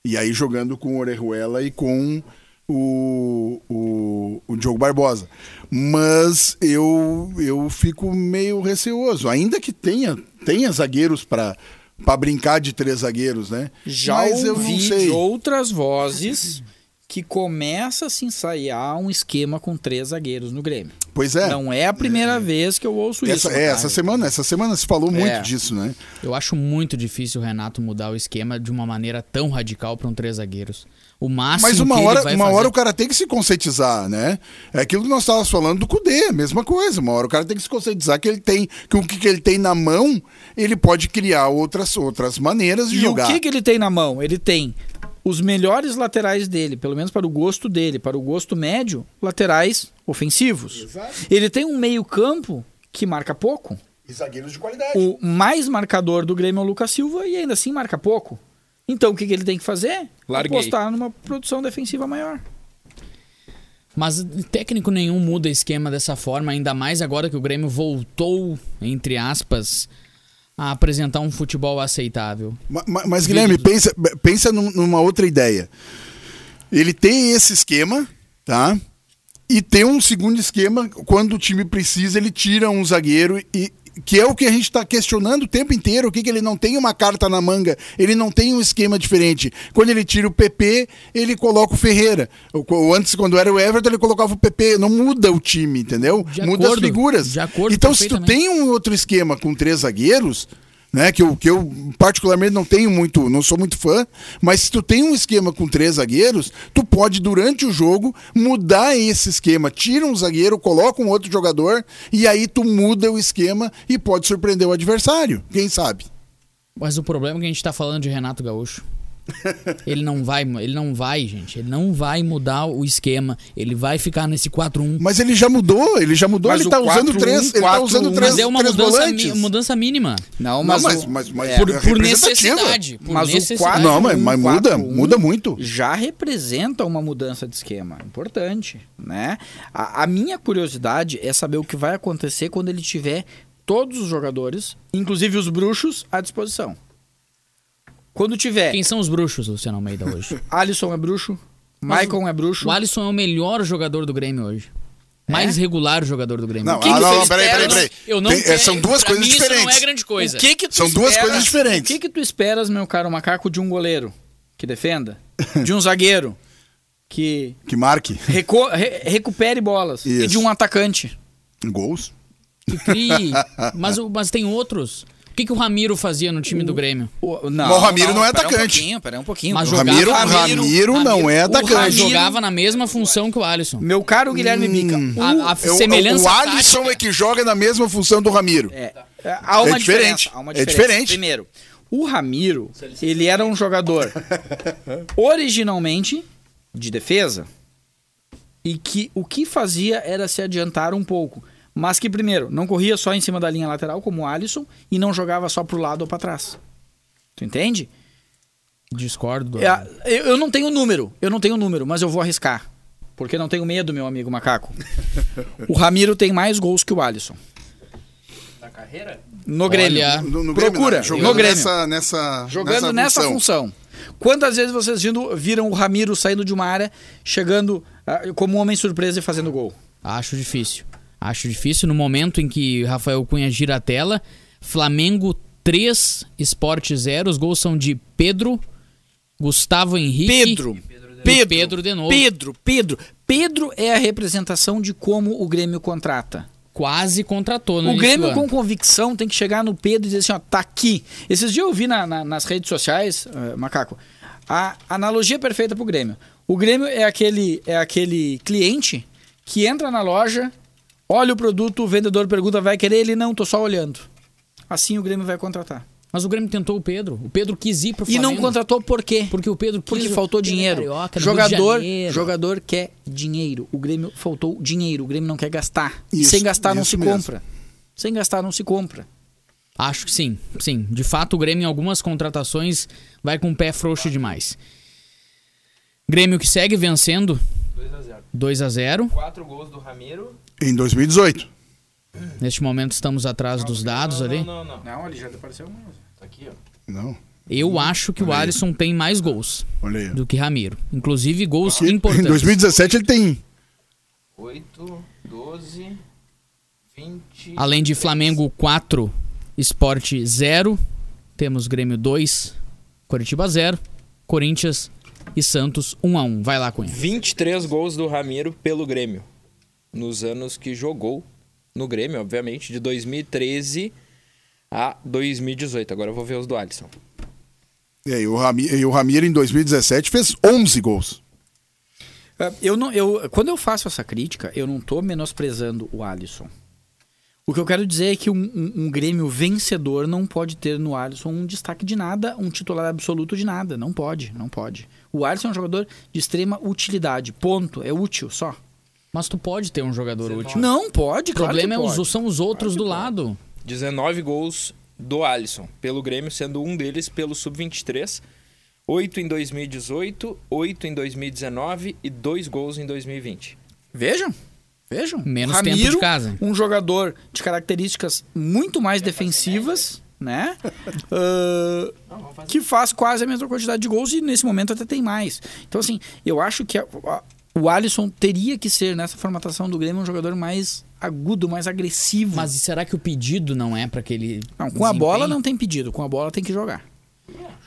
Speaker 4: E aí jogando com o Orejuela e com o, o, o Diogo Barbosa. Mas eu, eu fico meio receoso, ainda que tenha, tenha zagueiros para para brincar de três zagueiros, né?
Speaker 3: Já
Speaker 4: Mas
Speaker 3: ouvi outras vozes que começa a se ensaiar um esquema com três zagueiros no Grêmio.
Speaker 4: Pois é.
Speaker 3: Não é a primeira vez que eu ouço
Speaker 4: essa,
Speaker 3: isso.
Speaker 4: é,
Speaker 3: cara.
Speaker 4: essa semana, essa semana se falou muito
Speaker 3: É.
Speaker 4: disso, né?
Speaker 1: Eu acho muito difícil o Renato mudar o esquema de uma maneira tão radical para um três zagueiros. O máximo
Speaker 4: Mas uma
Speaker 1: que
Speaker 4: hora,
Speaker 1: ele vai
Speaker 4: uma
Speaker 1: fazer...
Speaker 4: hora o cara tem que se conscientizar, né? É aquilo que nós estávamos falando do Cudê, a mesma coisa. Uma hora o cara tem que se conscientizar que ele tem, que o que ele tem na mão, ele pode criar outras, outras maneiras de
Speaker 3: E
Speaker 4: jogar.
Speaker 3: o que, que ele tem na mão? Ele tem os melhores laterais dele, pelo menos para o gosto dele, para o gosto médio, laterais ofensivos.
Speaker 4: Exato.
Speaker 3: Ele tem um meio-campo que marca pouco.
Speaker 4: E zagueiros de qualidade.
Speaker 3: O mais marcador do Grêmio é o Lucas Silva e ainda assim marca pouco. Então o que, que ele tem que fazer?
Speaker 2: Larguei.
Speaker 3: Apostar numa produção defensiva maior.
Speaker 1: Mas técnico nenhum muda esquema dessa forma, ainda mais agora que o Grêmio voltou, entre aspas, a apresentar um futebol aceitável.
Speaker 4: Ma- ma- Mas, Guilherme, pensa, pensa num- numa outra ideia. Ele tem esse esquema, tá? E tem um segundo esquema, quando o time precisa, ele tira um zagueiro e. Que é o que a gente está questionando o tempo inteiro, o que, que ele não tem uma carta na manga, ele não tem um esquema diferente. Quando ele tira o PP, ele coloca o Ferreira. O- o- Antes, quando era o Everton, ele colocava o PP. Não muda o time, entendeu?
Speaker 1: De
Speaker 4: muda as
Speaker 1: acordo,
Speaker 4: figuras.
Speaker 1: de acordo
Speaker 4: então, se tu tem um outro esquema com três zagueiros, né? Que eu, que eu particularmente não tenho muito, não sou muito fã, mas se tu tem um esquema com três zagueiros, tu pode durante o jogo mudar esse esquema, tira um zagueiro, coloca um outro jogador e aí tu muda o esquema e pode surpreender o adversário, quem sabe?
Speaker 1: Mas o problema é que a gente tá falando de Renato Gaúcho. Ele não vai, ele não vai, gente. Ele não vai mudar o esquema. Ele vai ficar nesse 4-1.
Speaker 4: Mas ele já mudou, ele já mudou,
Speaker 3: Mas
Speaker 4: ele
Speaker 3: o
Speaker 4: tá usando
Speaker 3: 4-1,
Speaker 4: três, ele tá
Speaker 3: 4-1,
Speaker 4: usando três,
Speaker 1: Mas é uma mudança, mi- mudança mínima.
Speaker 3: Não,
Speaker 4: Não,
Speaker 3: mas,
Speaker 4: mas,
Speaker 3: o-
Speaker 4: mas, mas
Speaker 3: é,
Speaker 1: Por,
Speaker 4: é
Speaker 1: por necessidade. Por
Speaker 3: Mas o
Speaker 1: necessidade.
Speaker 3: 4
Speaker 4: Não, mas, mas muda,
Speaker 3: 4-1
Speaker 4: muda muito.
Speaker 3: já representa uma mudança de esquema. Importante, né? A, a minha curiosidade é saber o que vai acontecer quando ele tiver todos os jogadores, inclusive os bruxos, à disposição. Quando tiver
Speaker 1: Quem são os bruxos, Luciano Almeida, hoje? [laughs]
Speaker 3: Alisson é bruxo,
Speaker 1: Mas
Speaker 3: Maicon é bruxo.
Speaker 1: O Alisson é o melhor jogador do Grêmio hoje. Mais regular jogador do Grêmio.
Speaker 4: Não,
Speaker 1: O que
Speaker 4: ah,
Speaker 1: que
Speaker 4: não, não, peraí, peraí, peraí.
Speaker 1: Eu não
Speaker 4: Tem- é,
Speaker 1: quero-
Speaker 4: são duas
Speaker 1: pra
Speaker 4: coisas
Speaker 1: mim Isso não é
Speaker 4: diferentes.
Speaker 1: grande coisa.
Speaker 3: O que que tu
Speaker 4: São duas
Speaker 3: esperas-
Speaker 4: coisas diferentes.
Speaker 3: O que que tu esperas, meu caro macaco, de um goleiro que defenda? [laughs] De um zagueiro que
Speaker 4: Que marque
Speaker 3: reco- re- recupere bolas? E
Speaker 4: Isso.
Speaker 3: de um atacante?
Speaker 4: gols.
Speaker 1: Que crie. [laughs] Mas, o- mas tem outros. O que, que o Ramiro fazia no time do Grêmio?
Speaker 3: O,
Speaker 4: Mas o Ramiro não é
Speaker 3: pera
Speaker 4: atacante.
Speaker 3: Um pera um pouquinho.
Speaker 1: Mas
Speaker 4: O
Speaker 1: jogava-
Speaker 4: Ramiro,
Speaker 1: Ramiro-
Speaker 4: Ramiro, não é
Speaker 1: O Ramiro
Speaker 4: atacante.
Speaker 1: jogava na mesma função que o Alisson.
Speaker 3: Meu caro Guilherme Bica,
Speaker 4: Hum.
Speaker 3: o-
Speaker 1: A, a
Speaker 4: Eu-
Speaker 1: semelhança
Speaker 4: o Alisson
Speaker 1: tática-
Speaker 4: é que joga na mesma função do Ramiro.
Speaker 3: É, é, há uma
Speaker 4: É diferente.
Speaker 3: diferença, há uma
Speaker 4: É diferente.
Speaker 3: Primeiro, o Ramiro, ele era um jogador [laughs] originalmente de defesa e que o que fazia era se adiantar um pouco. Mas que, primeiro, não corria só em cima da linha lateral, como o Alisson, e não jogava só pro lado ou pra trás. Tu entende?
Speaker 1: Discordo. do-
Speaker 3: É, eu, eu não tenho número, eu não tenho número, mas eu vou arriscar. Porque não tenho medo, meu amigo macaco. [laughs] O Ramiro tem mais gols que o Alisson.
Speaker 2: Na carreira?
Speaker 3: No Grêmio.
Speaker 1: Olha,
Speaker 4: No, no
Speaker 3: Procura,
Speaker 4: Grêmio, né? jogando
Speaker 3: no Grêmio.
Speaker 4: nessa, nessa,
Speaker 3: Jogando nessa função. Quantas vezes vocês vindo- viram o Ramiro saindo de uma área, chegando ah, como um homem surpresa e fazendo gol?
Speaker 1: Acho difícil. Acho difícil no momento em que Rafael Cunha gira a tela. Flamengo 3, Sport 0. Os gols são de Pedro, Gustavo Henrique.
Speaker 3: Pedro.
Speaker 1: E Pedro de novo.
Speaker 3: Pedro, Pedro. Pedro é a representação de como o Grêmio contrata.
Speaker 1: Quase contratou no
Speaker 3: O Grêmio com convicção tem que chegar no Pedro e dizer assim, ó, tá aqui. Esses dias eu vi na- na- nas redes sociais, eh, Macaco, a analogia perfeita pro Grêmio. O Grêmio é aquele, é aquele cliente que entra na loja, olha o produto, o vendedor pergunta, vai querer? Ele, não, tô só olhando. Assim o Grêmio vai contratar.
Speaker 1: Mas o Grêmio tentou o Pedro. O Pedro quis ir pro
Speaker 3: E
Speaker 1: Flamengo.
Speaker 3: não contratou por quê?
Speaker 1: Porque o Pedro quis.
Speaker 3: Porque faltou dinheiro.
Speaker 1: carioca,
Speaker 3: jogador, jogador quer dinheiro. O Grêmio faltou dinheiro. O Grêmio não quer gastar. E
Speaker 4: Isso,
Speaker 3: sem gastar não se
Speaker 4: mesmo.
Speaker 3: compra. Sem gastar não se compra.
Speaker 1: Acho que sim, sim. De fato, o Grêmio em algumas contratações vai com o pé frouxo demais. Grêmio que segue vencendo
Speaker 2: 2x0.
Speaker 1: 2 a 0
Speaker 2: Quatro gols do Ramiro.
Speaker 4: Em 2018.
Speaker 1: Neste momento estamos atrás dos dados
Speaker 2: não,
Speaker 1: ali.
Speaker 2: Não, não, não.
Speaker 3: Não, ali já apareceu um.
Speaker 2: Tá aqui, ó.
Speaker 4: Não,
Speaker 1: Eu acho que o
Speaker 4: Olha aí.
Speaker 1: Alisson tem mais gols
Speaker 4: olha aí.
Speaker 1: do que Ramiro. Inclusive gols
Speaker 4: Em
Speaker 1: importantes.
Speaker 4: 2017 ele tem
Speaker 2: 8, 12, 20.
Speaker 1: Além de Flamengo 4, Sport 0, temos Grêmio 2, Coritiba 0, Corinthians e Santos 1 a 1. Vai lá, Cunha.
Speaker 2: 23 gols do Ramiro pelo Grêmio. Nos anos que jogou no Grêmio, obviamente, de 2013 a 2018. Agora eu vou ver os do Alisson.
Speaker 4: E, aí, o Rami- e o Ramiro em 2017 fez 11 gols.
Speaker 3: É, Eu não, eu, quando eu faço essa crítica, eu não tô menosprezando o Alisson. O que eu quero dizer é que um, um- um Grêmio vencedor não pode ter no Alisson um destaque de nada, um titular absoluto de nada. Não pode, não pode. O Alisson é um jogador de extrema utilidade. Ponto. É útil só.
Speaker 1: Mas tu pode ter um jogador útil.
Speaker 3: Não pode,
Speaker 1: O
Speaker 3: claro
Speaker 1: problema
Speaker 3: que
Speaker 1: é os,
Speaker 3: pode.
Speaker 1: são os outros do lado.
Speaker 2: 19 gols do Alisson pelo Grêmio, sendo um deles pelo Sub-23. 8 em 2018, 8 em 2019 e 2 gols em 2020.
Speaker 3: Vejam, vejam.
Speaker 1: Menos
Speaker 3: Ramiro,
Speaker 1: tempo de casa.
Speaker 3: Um jogador de características muito mais defensivas, né? Ah, que faz quase a mesma quantidade de gols e nesse momento até tem mais. Então, assim, eu acho que a- a- o Alisson teria que ser, nessa formatação do Grêmio, um jogador mais agudo, mais agressivo.
Speaker 1: Mas e será que o pedido não é pra que ele.
Speaker 3: Não, com a bola não tem pedido, com a bola tem que jogar.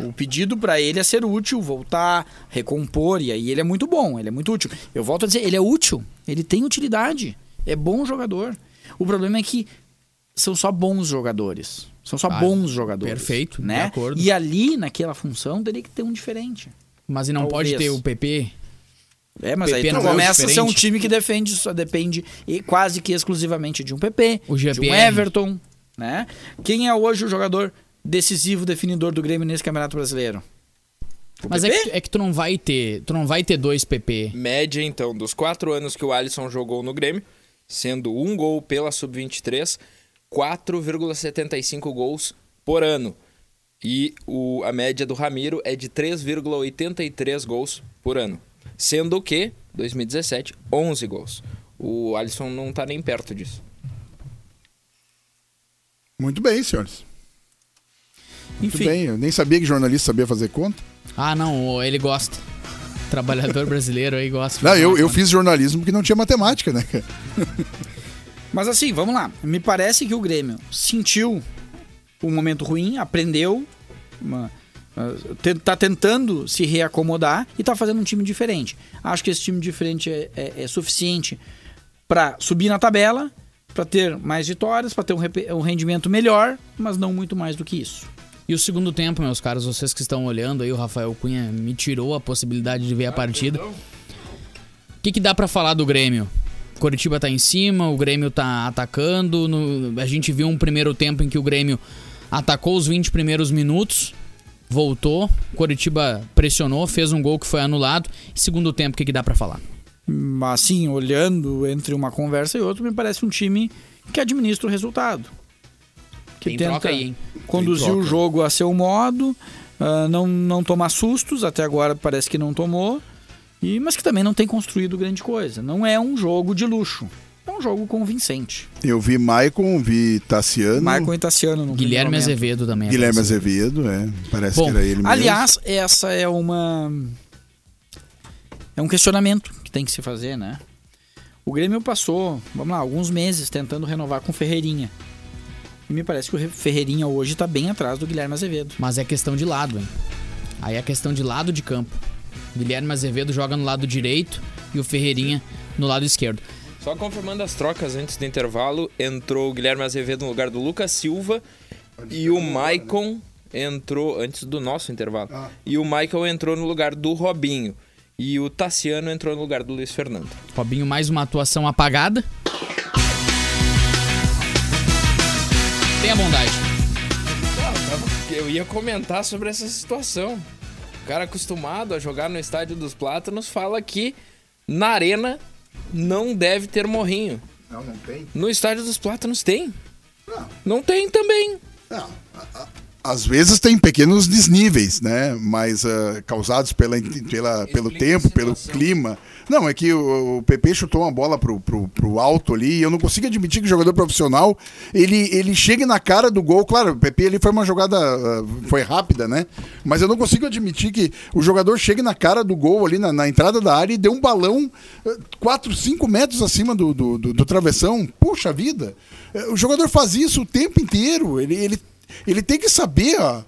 Speaker 3: O pedido pra ele é ser útil, voltar, recompor, e aí ele é muito bom, ele é muito útil. Eu volto a dizer, ele é útil, ele tem utilidade, é bom jogador. O problema é que são só bons jogadores. São só
Speaker 1: Ah,
Speaker 3: bons jogadores.
Speaker 1: perfeito, de
Speaker 3: né?
Speaker 1: acordo.
Speaker 3: E ali, naquela função, teria que ter um diferente.
Speaker 1: Mas e não
Speaker 3: Talvez.
Speaker 1: pode ter o PP?
Speaker 3: É, mas
Speaker 1: PP
Speaker 3: aí tu
Speaker 1: não é
Speaker 3: começa a ser um time que defende, só depende e quase que exclusivamente de um PP,
Speaker 1: O
Speaker 3: de um
Speaker 1: GPR.
Speaker 3: Everton, né? Quem é hoje o jogador decisivo, definidor do Grêmio nesse Campeonato Brasileiro?
Speaker 1: Mas é que, é que tu não vai ter. Tu não vai ter dois PP.
Speaker 2: Média, então, dos quatro anos que o Alisson jogou no Grêmio, sendo um gol pela Sub-23, 4,75 gols por ano. E o, a média do Ramiro é de 3,83 gols por ano. Sendo que, 2017, 11 gols. O Alisson não tá nem perto disso.
Speaker 4: Muito bem, senhores. Muito
Speaker 3: Enfim.
Speaker 4: bem. Eu nem sabia que jornalista sabia fazer conta.
Speaker 1: Ah, não, ele gosta. Trabalhador brasileiro aí gosta.
Speaker 4: Não, eu, eu fiz jornalismo porque não tinha matemática, né? cara? [laughs]
Speaker 3: Mas assim, vamos lá. Me parece que o Grêmio sentiu um momento ruim, aprendeu, uma, ah, tá tentando se reacomodar e tá fazendo um time diferente. Acho que esse time diferente é, é- é suficiente para subir na tabela, para ter mais vitórias, para ter um, um rendimento melhor, mas não muito mais do que isso.
Speaker 1: E o segundo tempo, meus caros, vocês que estão olhando aí, o Rafael Cunha me tirou a possibilidade de ver a partida. O que, que dá pra falar do Grêmio? Coritiba tá em cima, o Grêmio tá atacando. no- a gente viu um primeiro tempo em que o Grêmio atacou os 20 primeiros minutos, voltou, Coritiba pressionou, fez um gol que foi anulado. Segundo tempo, o que, que dá pra falar?
Speaker 3: Mas assim, olhando entre uma conversa e outra, me parece um time que administra o resultado. Que
Speaker 1: Tem troca aí, hein?
Speaker 3: conduzir o jogo a seu modo, ah, não, não tomar sustos, até agora parece que não tomou, e, mas que também não tem construído grande coisa. Não é um jogo de luxo, é um jogo convincente.
Speaker 4: Eu vi Maicon, vi Tassiano,
Speaker 3: Maicon e Tassiano no
Speaker 1: Guilherme. Azevedo também.
Speaker 4: Guilherme
Speaker 1: apareceu.
Speaker 4: Azevedo, é. Parece
Speaker 1: Bom,
Speaker 4: que era ele mesmo.
Speaker 3: Aliás, essa é uma. É um questionamento que tem que se fazer, né? O Grêmio passou, vamos lá, alguns meses tentando renovar com o Ferreirinha. E me parece que o Re- Ferreirinha hoje tá bem atrás do Guilherme Azevedo.
Speaker 1: Mas é questão de lado, hein? Aí é questão de lado de campo. Guilherme Azevedo joga no lado direito e o Ferreirinha no lado esquerdo.
Speaker 2: Só confirmando as trocas antes do intervalo, entrou o Guilherme Azevedo no lugar do Lucas Silva e o Maicon entrou antes do nosso intervalo.
Speaker 4: Ah.
Speaker 2: E o Michael entrou no lugar do Robinho. E o Tassiano entrou no lugar do Luiz Fernando.
Speaker 1: Robinho mais uma atuação apagada. Tenha bondade.
Speaker 2: Eu ia comentar sobre essa situação. O cara acostumado a jogar no estádio dos Plátanos fala que na arena não deve ter morrinho.
Speaker 4: Não, não tem.
Speaker 2: No estádio dos Plátanos tem.
Speaker 4: Não.
Speaker 2: Não tem também.
Speaker 4: Não, às vezes tem pequenos desníveis, né? Mas ah, causados pela, pela, pelo tempo, pelo clima. Não, é que o, o PP chutou uma bola pro, pro, pro alto ali e eu não consigo admitir que o jogador profissional ele, ele chegue na cara do gol. Claro, o PP ali foi uma jogada, ah, foi rápida, né? Mas eu não consigo admitir que o jogador chegue na cara do gol ali na, na entrada da área e dê um balão 4, 5 metros acima do, do, do- do travessão. Puxa vida! Eh, O jogador faz isso o tempo inteiro. Ele, ele, ele tem que saber ó,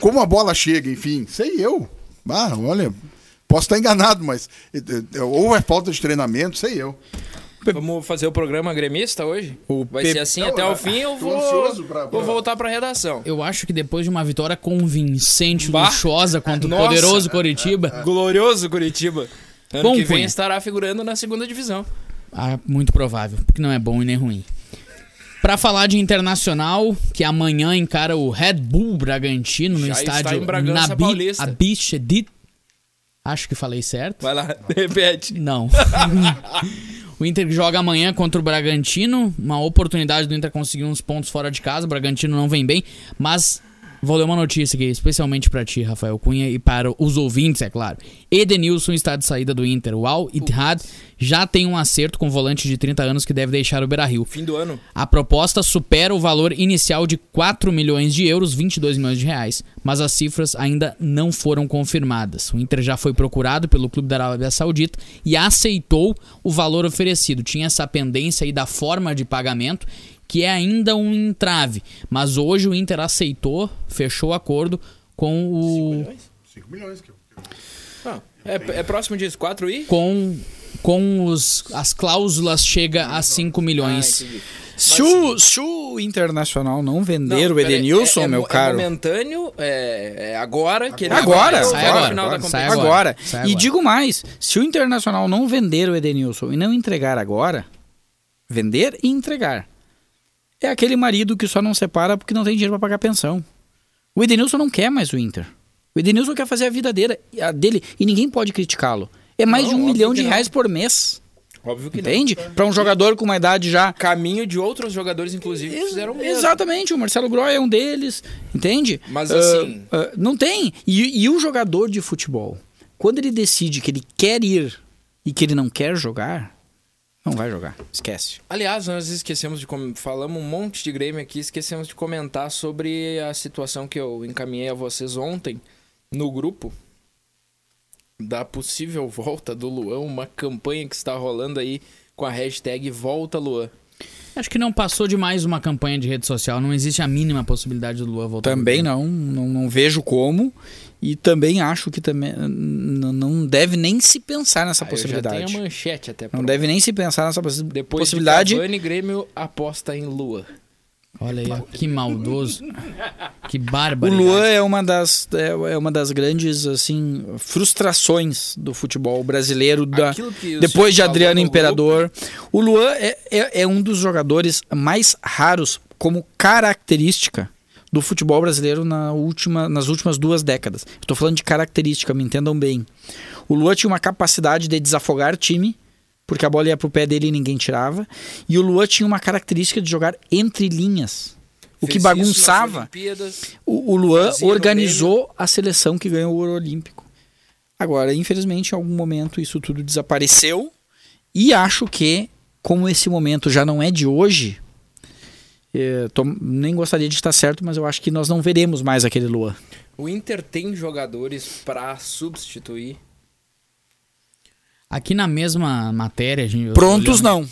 Speaker 4: como a bola chega, enfim. Sei eu. Ah, olha, posso estar enganado, mas eh, eh, ou é falta de treinamento, sei eu.
Speaker 2: Vamos fazer o programa gremista hoje?
Speaker 3: O
Speaker 2: Vai
Speaker 3: Pe-
Speaker 2: ser assim
Speaker 4: Não,
Speaker 2: até o fim eu vou,
Speaker 4: pra-
Speaker 2: vou voltar pra redação.
Speaker 1: Eu acho que depois de uma vitória convincente,
Speaker 2: Bah.
Speaker 1: luxuosa contra o poderoso Coritiba, [laughs]
Speaker 2: Glorioso Curitiba. Ano
Speaker 1: Bom,
Speaker 2: que vem
Speaker 1: Cunha.
Speaker 2: estará figurando na segunda divisão.
Speaker 1: ah, muito provável, porque não é bom e nem ruim. Pra falar de internacional, que amanhã encara o Red Bull Bragantino no
Speaker 2: Já está
Speaker 1: estádio Nabi. Abichedit. Acho que falei certo.
Speaker 2: Vai lá, [laughs] repete.
Speaker 1: Não. [laughs] o Inter joga amanhã contra o Bragantino. Uma oportunidade do Inter conseguir uns pontos fora de casa. O Bragantino não vem bem. Mas vou ler uma notícia aqui, especialmente pra ti, Rafael Cunha, e para os ouvintes, é claro. Edenilson está de saída do Inter. O Al Ittihad já tem um acerto com o volante de 30 anos que deve deixar o Beira-Rio.
Speaker 2: Fim do ano.
Speaker 1: A proposta supera o valor inicial de 4 milhões de euros, 22 milhões de reais, mas as cifras ainda não foram confirmadas. O Inter já foi procurado pelo clube da Arábia Saudita e aceitou o valor oferecido. Tinha essa pendência aí da forma de pagamento, que é ainda um entrave, mas hoje o Inter aceitou, fechou o acordo com o
Speaker 4: 5 milhões. Que eu...
Speaker 2: Ah, é, é próximo disso, 4 e?
Speaker 1: com com os as cláusulas chega a 5 milhões.
Speaker 2: Ah.
Speaker 3: Se, o, se o Internacional não vender
Speaker 2: Não,
Speaker 3: o Edenilson,
Speaker 2: é, é,
Speaker 3: meu
Speaker 2: mo-
Speaker 3: caro.
Speaker 2: É momentâneo, é, é agora que ele
Speaker 3: Agora,
Speaker 2: vai
Speaker 1: sai agora,
Speaker 2: final da
Speaker 1: agora,
Speaker 2: competição.
Speaker 1: sai
Speaker 3: agora.
Speaker 1: agora. Sai
Speaker 3: E digo mais: se o Internacional não vender o Edenilson e não entregar agora, vender e entregar, é aquele marido que só não separa porque não tem dinheiro para pagar pensão. O Edenilson não quer mais o Inter. O Edenilson quer fazer a vida dele, a dele e ninguém pode criticá-lo. É mais
Speaker 2: Não,
Speaker 3: de um milhão de
Speaker 2: não.
Speaker 3: reais por mês.
Speaker 2: Óbvio que
Speaker 3: Entende? Para um jogador com uma idade já.
Speaker 2: Caminho de outros jogadores, inclusive, que fizeram mesmo.
Speaker 3: Exatamente, o Marcelo Groy é um deles, entende?
Speaker 2: Mas
Speaker 3: Ah,
Speaker 2: assim-
Speaker 3: ah, não tem. E, e o jogador de futebol, quando ele decide que ele quer ir e que ele não quer jogar, não vai jogar. Esquece.
Speaker 2: Aliás, nós esquecemos de com- falamos um monte de Grêmio aqui, esquecemos de comentar sobre a situação que eu encaminhei a vocês ontem no grupo da possível [laughs] volta do Luan, uma campanha que está rolando aí com a hashtag Volta Luan.
Speaker 1: Acho que não passou de mais uma campanha de rede social. Não existe a mínima possibilidade do Luan voltar.
Speaker 3: Também não, não, não vejo como. E também acho que também não deve nem se pensar nessa
Speaker 2: Ah, eu já
Speaker 3: possibilidade.
Speaker 2: tenho a manchete até
Speaker 3: Não deve nem se pensar nessa possi-
Speaker 2: Depois
Speaker 3: possibilidade.
Speaker 2: de Cavani, Grêmio aposta em Lua.
Speaker 1: Olha aí, que maldoso. Que
Speaker 3: O
Speaker 1: bárbaro.
Speaker 3: Luan é uma das é, é uma das grandes assim frustrações do futebol brasileiro da,
Speaker 2: o
Speaker 3: depois de Adriano
Speaker 2: no
Speaker 3: Imperador. O Luan é, é, é um dos jogadores mais raros como característica do futebol brasileiro na última, nas últimas duas décadas. Estou falando de característica, me entendam bem. O Luan tinha uma capacidade de desafogar time, porque a bola ia pro pé dele e ninguém tirava. E o Luan tinha uma característica de jogar entre linhas. O que
Speaker 2: Fez
Speaker 3: bagunçava. O, o Luan organizou a seleção que ganhou o ouro olímpico. Agora, infelizmente, em algum momento isso tudo desapareceu. E acho que, como esse momento já não é de hoje, tô- nem gostaria de estar certo, mas eu acho que nós não veremos mais aquele Luan.
Speaker 2: O Inter tem jogadores pra substituir.
Speaker 1: Aqui na mesma matéria, gente.
Speaker 3: Prontos, não.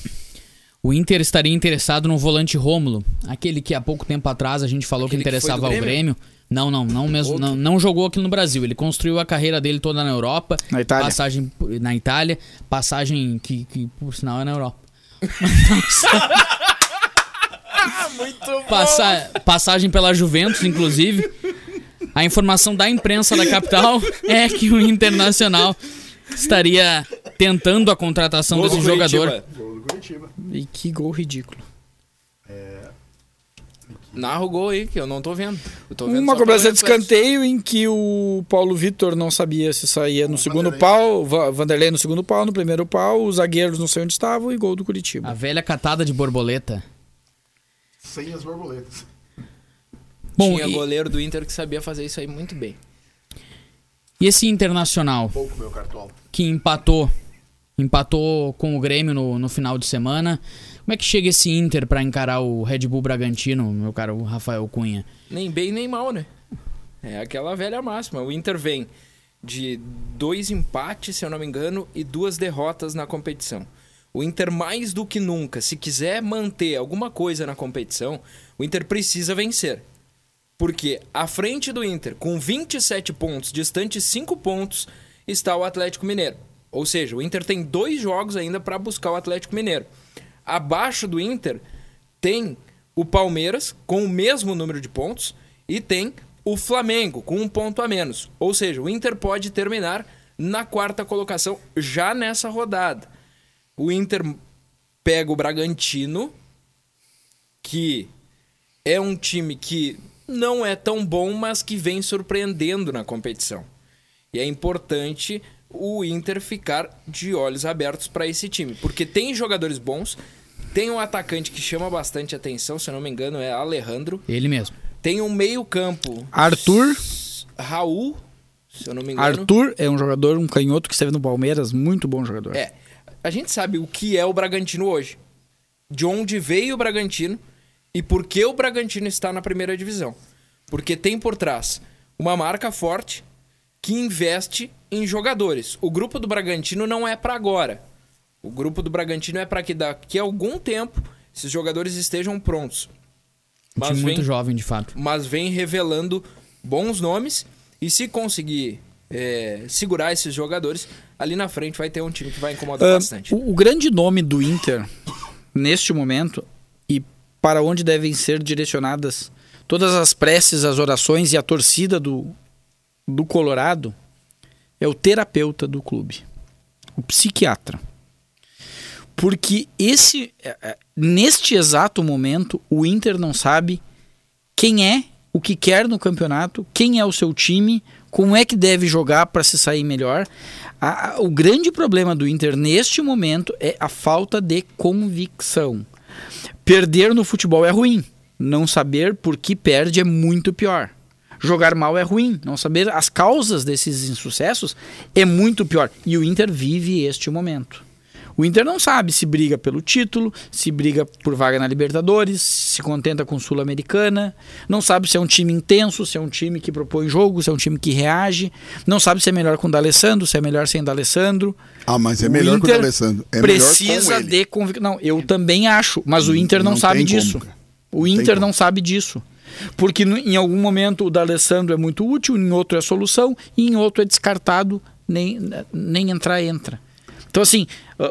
Speaker 1: O Inter estaria interessado no volante Rômulo, aquele que há pouco tempo atrás a gente falou
Speaker 2: Aquele
Speaker 1: que
Speaker 2: que
Speaker 1: interessava
Speaker 2: do
Speaker 1: ao
Speaker 2: Grêmio?
Speaker 1: Grêmio. Não, não, não mesmo, não, não jogou aqui no Brasil. Ele construiu a carreira dele toda na Europa,
Speaker 3: Na Itália.
Speaker 1: passagem na Itália, passagem que, que por sinal é na Europa. [laughs] [laughs]
Speaker 2: Muito
Speaker 1: Passa- passagem pela Juventus, inclusive. A informação da imprensa da capital [laughs] é que o Internacional estaria tentando a contratação desse jogador.
Speaker 4: Gol do Curitiba.
Speaker 3: E que gol ridículo.
Speaker 2: Narra o gol aí, que eu não tô vendo. Eu tô vendo
Speaker 3: Uma cobrança de escanteio em que o Paulo Vitor não sabia se saía no segundo
Speaker 4: Vanderlei.
Speaker 3: pau, Va- Vanderlei no segundo pau, no primeiro pau, os zagueiros não sei onde estavam e gol do Curitiba.
Speaker 1: A velha catada de borboleta.
Speaker 4: Sem as borboletas.
Speaker 1: Bom,
Speaker 2: Tinha
Speaker 1: e-
Speaker 2: goleiro do Inter que sabia fazer isso aí muito bem.
Speaker 1: E esse Internacional
Speaker 4: Pouco meu cartola.
Speaker 1: que empatou, empatou com o Grêmio no, no final de semana. Como é que chega esse Inter pra encarar o Red Bull Bragantino, meu caro Rafael Cunha?
Speaker 2: Nem bem nem mal, né? É aquela velha máxima. O Inter vem de dois empates, se eu não me engano, e duas derrotas na competição. O Inter, mais do que nunca, se quiser manter alguma coisa na competição, o Inter precisa vencer. Porque à frente do Inter, com 27 pontos, distante 5 pontos, está o Atlético Mineiro. Ou seja, o Inter tem dois jogos ainda para buscar o Atlético Mineiro. Abaixo do Inter tem o Palmeiras com o mesmo número de pontos e tem o Flamengo com um ponto a menos. Ou seja, o Inter pode terminar na quarta colocação já nessa rodada. O Inter pega o Bragantino, que é um time que não é tão bom, mas que vem surpreendendo na competição. E é importante o Inter ficar de olhos abertos para esse time, porque tem jogadores bons, tem um atacante que chama bastante atenção, se eu não me engano, é Alejandro.
Speaker 1: Ele mesmo.
Speaker 2: Tem um meio-campo,
Speaker 3: Arthur,
Speaker 2: Raul, se eu não me engano.
Speaker 3: Arthur é um jogador, um canhoto que esteve no Palmeiras, muito bom jogador.
Speaker 2: É. A gente sabe o que é o Bragantino hoje. De onde veio o Bragantino e por que o Bragantino está na primeira divisão. Porque tem por trás uma marca forte que investe em jogadores. O grupo do Bragantino não é para agora. O grupo do Bragantino é para que daqui a algum tempo esses jogadores estejam prontos. Mas
Speaker 1: time muito
Speaker 2: vem,
Speaker 1: jovem, de fato.
Speaker 2: mas vem revelando bons nomes e se conseguir é, segurar esses jogadores, ali na frente vai ter um time que vai incomodar
Speaker 3: Ah,
Speaker 2: bastante.
Speaker 3: o, o grande nome do Inter, neste momento, e para onde devem ser direcionadas todas as preces, as orações e a torcida do, do Colorado, é o terapeuta do clube, o psiquiatra. Porque esse, é, é, neste exato momento, o Inter não sabe quem é o que quer no campeonato, quem é o seu time, como é que deve jogar para se sair melhor. A, a, o grande problema do Inter neste momento é a falta de convicção. Perder no futebol é ruim, não saber por que perde é muito pior. Jogar mal é ruim, não saber as causas desses insucessos é muito pior. E o Inter vive este momento. O Inter não sabe se briga pelo título, se briga por vaga na Libertadores, se contenta com Sul-Americana, não sabe se é um time intenso, se é um time que propõe jogo, se é um time que reage, não sabe se é melhor com o D'Alessandro, se é melhor sem D'Alessandro.
Speaker 4: Ah, mas é melhor com o D'Alessandro. É
Speaker 3: precisa de convicção. Não, eu também acho, mas o Inter não, não sabe disso. Como, o Inter não sabe disso. Porque em algum momento o D'Alessandro é muito útil, em outro é solução, e em outro é descartado, nem, nem entrar, entra. Então, assim,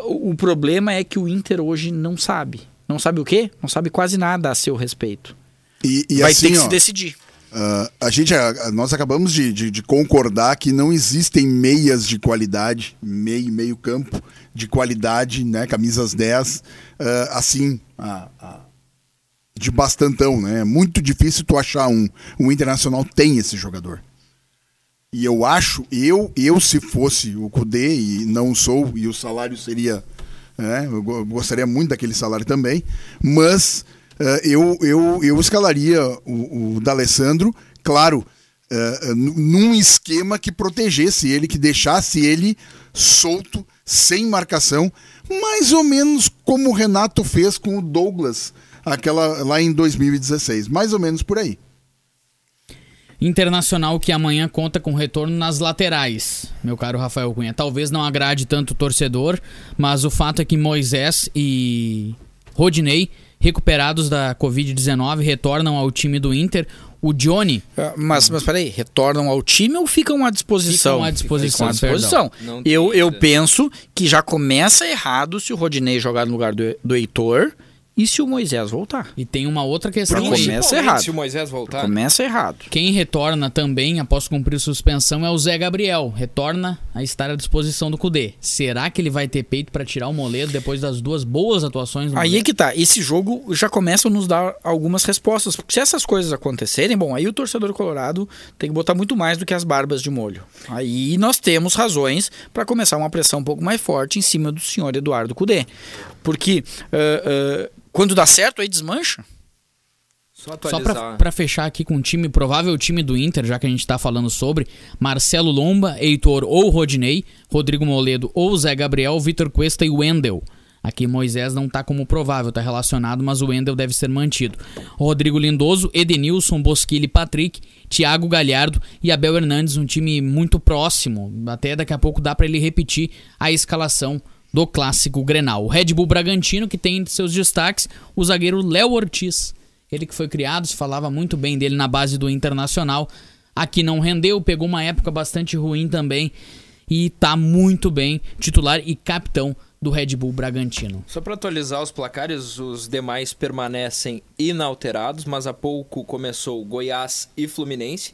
Speaker 3: o problema é que o Inter hoje não sabe. Não sabe o quê? Não sabe quase nada a seu respeito.
Speaker 4: E, e
Speaker 3: Vai
Speaker 4: assim,
Speaker 3: ter que
Speaker 4: ó,
Speaker 3: se decidir.
Speaker 4: Uh, a gente, a, nós acabamos de, de, de, concordar que não existem meias de qualidade, meio meio campo de qualidade, né, camisas 10, uh, ah, assim, de bastantão, né? É muito difícil tu achar um. O Internacional tem esse jogador. E eu acho, eu, eu se fosse o Cudê, e não sou, e o salário seria. Né, eu gostaria muito daquele salário também, mas uh, eu, eu, eu escalaria o, o D'Alessandro, claro, uh, num esquema que protegesse ele, que deixasse ele solto, sem marcação, mais ou menos como o Renato fez com o Douglas aquela lá em 2016, mais ou menos por aí.
Speaker 1: Internacional que amanhã conta com retorno nas laterais, meu caro Rafael Cunha. Talvez não agrade tanto o torcedor, mas o fato é que Moisés e Rodinei, recuperados da Covid-19, retornam ao time do Inter. O Johnny.
Speaker 3: Ah, mas, mas peraí, retornam ao time ou ficam à disposição?
Speaker 1: Ficam à disposição.
Speaker 3: Ficam à disposição. Eu, eu penso que já começa errado se o Rodinei jogar no lugar do, do Heitor e se o Moisés voltar?
Speaker 1: E tem uma outra questão
Speaker 3: aí. Começa errado.
Speaker 2: Se o Moisés voltar.
Speaker 3: Começa errado.
Speaker 1: Quem retorna também, após cumprir suspensão, é o Zé Gabriel. Retorna a estar à disposição do Cudê. Será que ele vai ter peito para tirar o Moledo depois das duas boas atuações do
Speaker 3: Aí
Speaker 1: Moledo?
Speaker 3: é que tá. Esse jogo já começa a nos dar algumas respostas. Porque se essas coisas acontecerem, bom, aí o torcedor colorado tem que botar muito mais do que as barbas de molho. Aí nós temos razões para começar uma pressão um pouco mais forte em cima do senhor Eduardo Cudê. Porque. Uh, uh, quando dá certo, aí desmancha.
Speaker 1: Só, Só para fechar aqui com o time, provável time do Inter, já que a gente está falando sobre Marcelo Lomba, Heitor ou Rodinei, Rodrigo Moledo ou Zé Gabriel, Vitor Cuesta e Wendel. Aqui Moisés não está como provável, está relacionado, mas o Wendel deve ser mantido. Rodrigo Lindoso, Edenilson, Bosquilha Patrick, Thiago Galhardo e Abel Hernandes, um time muito próximo. Até daqui a pouco dá para ele repetir a escalação do clássico Grenal. O Red Bull Bragantino, que tem entre seus destaques o zagueiro Léo Ortiz. Ele que foi criado, se falava muito bem dele na base do Internacional. Aqui não rendeu, pegou uma época bastante ruim também e tá muito bem, titular e capitão do Red Bull Bragantino.
Speaker 2: Só para atualizar os placares, os demais permanecem inalterados, mas há pouco começou Goiás e Fluminense.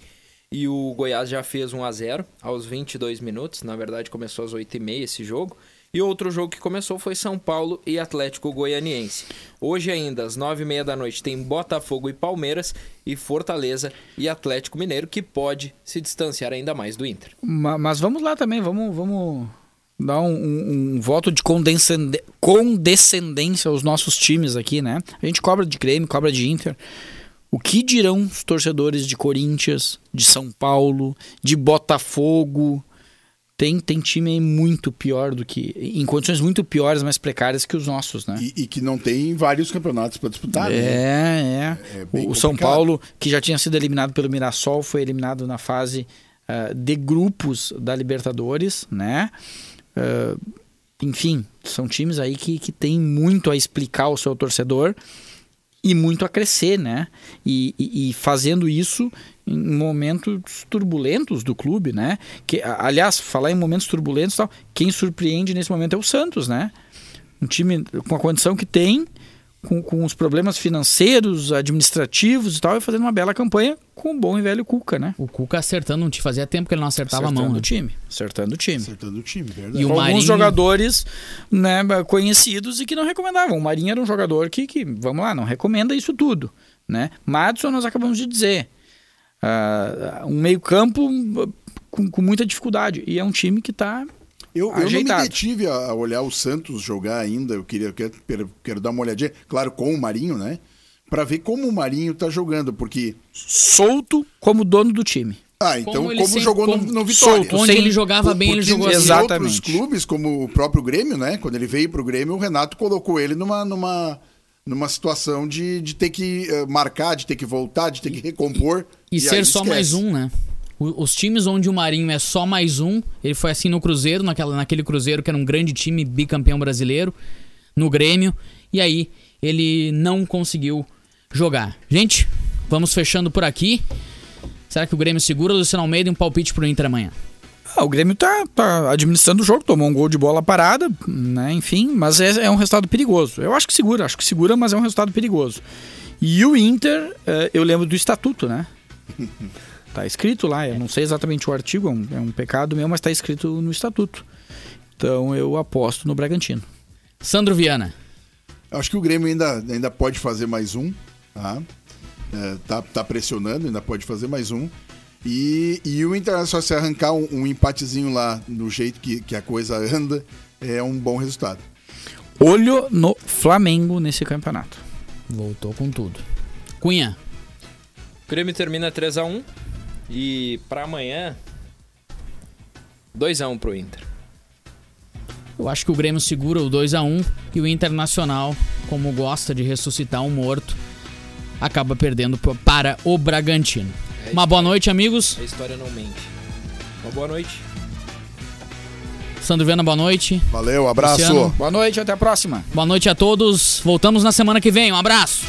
Speaker 2: E o Goiás já fez 1 a 0 aos 22 minutos. Na verdade, começou às 8h30 esse jogo. E outro jogo que começou foi São Paulo e Atlético Goianiense. Hoje ainda, às nove e meia da noite, tem Botafogo e Palmeiras e Fortaleza e Atlético Mineiro, que pode se distanciar ainda mais do Inter.
Speaker 3: Mas vamos lá também, vamos, vamos dar um, um, um voto de condescendência aos nossos times aqui, né? A gente cobra de Grêmio, cobra de Inter. O que dirão os torcedores de Corinthians, de São Paulo, de Botafogo, tem, tem time muito pior do que. em condições muito piores, mais precárias que os nossos, né?
Speaker 4: E, e que não tem vários campeonatos para disputar,
Speaker 3: é,
Speaker 4: né?
Speaker 3: É, é. o São Paulo, que já tinha sido eliminado pelo Mirassol, foi eliminado na fase uh, de grupos da Libertadores, né? Uh, enfim, são times aí que, que tem muito a explicar ao seu torcedor e muito a crescer, né? E, e, e, fazendo isso em momentos turbulentos do clube, né? Que, aliás, falar em momentos turbulentos, tal, quem surpreende nesse momento é o Santos, né? Um time com a condição que tem, com, com os problemas financeiros, administrativos e tal, e fazendo uma bela campanha com o bom e velho Cuca, né?
Speaker 1: O Cuca acertando, te fazia tempo que ele não acertava
Speaker 3: acertando
Speaker 1: a mão.
Speaker 3: Né? time, acertando o time.
Speaker 4: Acertando o time, verdade.
Speaker 3: E o Marinho... alguns jogadores né, conhecidos e que não recomendavam. O Marinho era um jogador que, que, vamos lá, não recomenda isso tudo, né? Madison nós acabamos de dizer. uh, um meio-campo com, com, muita dificuldade. E é um time que está.
Speaker 4: Eu, eu não me detive a olhar o Santos jogar ainda. Eu queria quero, quero dar uma olhadinha, claro, com o Marinho, né? Para ver como o Marinho tá jogando, porque.
Speaker 3: Solto como dono do time.
Speaker 4: Ah, então como, como jogou como, no, no Vitória.
Speaker 1: Solto, onde ele jogava bem, ele jogou
Speaker 4: assim. Exatamente. outros clubes, como o próprio Grêmio, né? Quando ele veio pro Grêmio, o Renato colocou ele numa, numa, numa situação de, de ter que uh, marcar, de ter que voltar, de ter que recompor.
Speaker 1: E, e ser só esquece. mais um, né? Os times onde o Marinho é só mais um, ele foi assim no Cruzeiro, naquela, naquele Cruzeiro que era um grande time, bicampeão brasileiro, no Grêmio, e aí ele não conseguiu jogar. Gente, vamos fechando por aqui. Será que o Grêmio segura o Luciano Almeida e um palpite pro Inter amanhã?
Speaker 3: Ah, o Grêmio tá, tá, administrando o jogo, tomou um gol de bola parada, né? Enfim, mas é, é, um resultado perigoso. Eu acho que segura, acho que segura, mas é um resultado perigoso. E o Inter, é, eu lembro do estatuto, né? [laughs] tá escrito lá, eu não sei exatamente o artigo, é um, é um pecado meu, mas tá escrito no estatuto. Então eu aposto no Bragantino.
Speaker 1: Sandro Viana.
Speaker 4: Acho que o Grêmio ainda, ainda pode fazer mais um, tá? É, tá, tá pressionando, ainda pode fazer mais um. E, e o Internacional, se arrancar um, um, empatezinho lá, no jeito que, que a coisa anda, é um bom resultado.
Speaker 3: Olho no Flamengo nesse campeonato.
Speaker 1: Voltou com tudo. Cunha.
Speaker 2: O Grêmio termina 3x1 e para amanhã 2x1 pro Inter.
Speaker 1: Eu acho que o Grêmio segura o 2x1 e o Internacional, como gosta de ressuscitar um morto, acaba perdendo para o Bragantino. É Uma boa noite, amigos.
Speaker 2: A história não mente. Uma boa noite.
Speaker 1: Sandro Viana, boa noite.
Speaker 4: Valeu, abraço. Luciano,
Speaker 3: boa noite, até a próxima.
Speaker 1: Boa noite a todos. Voltamos na semana que vem. Um abraço.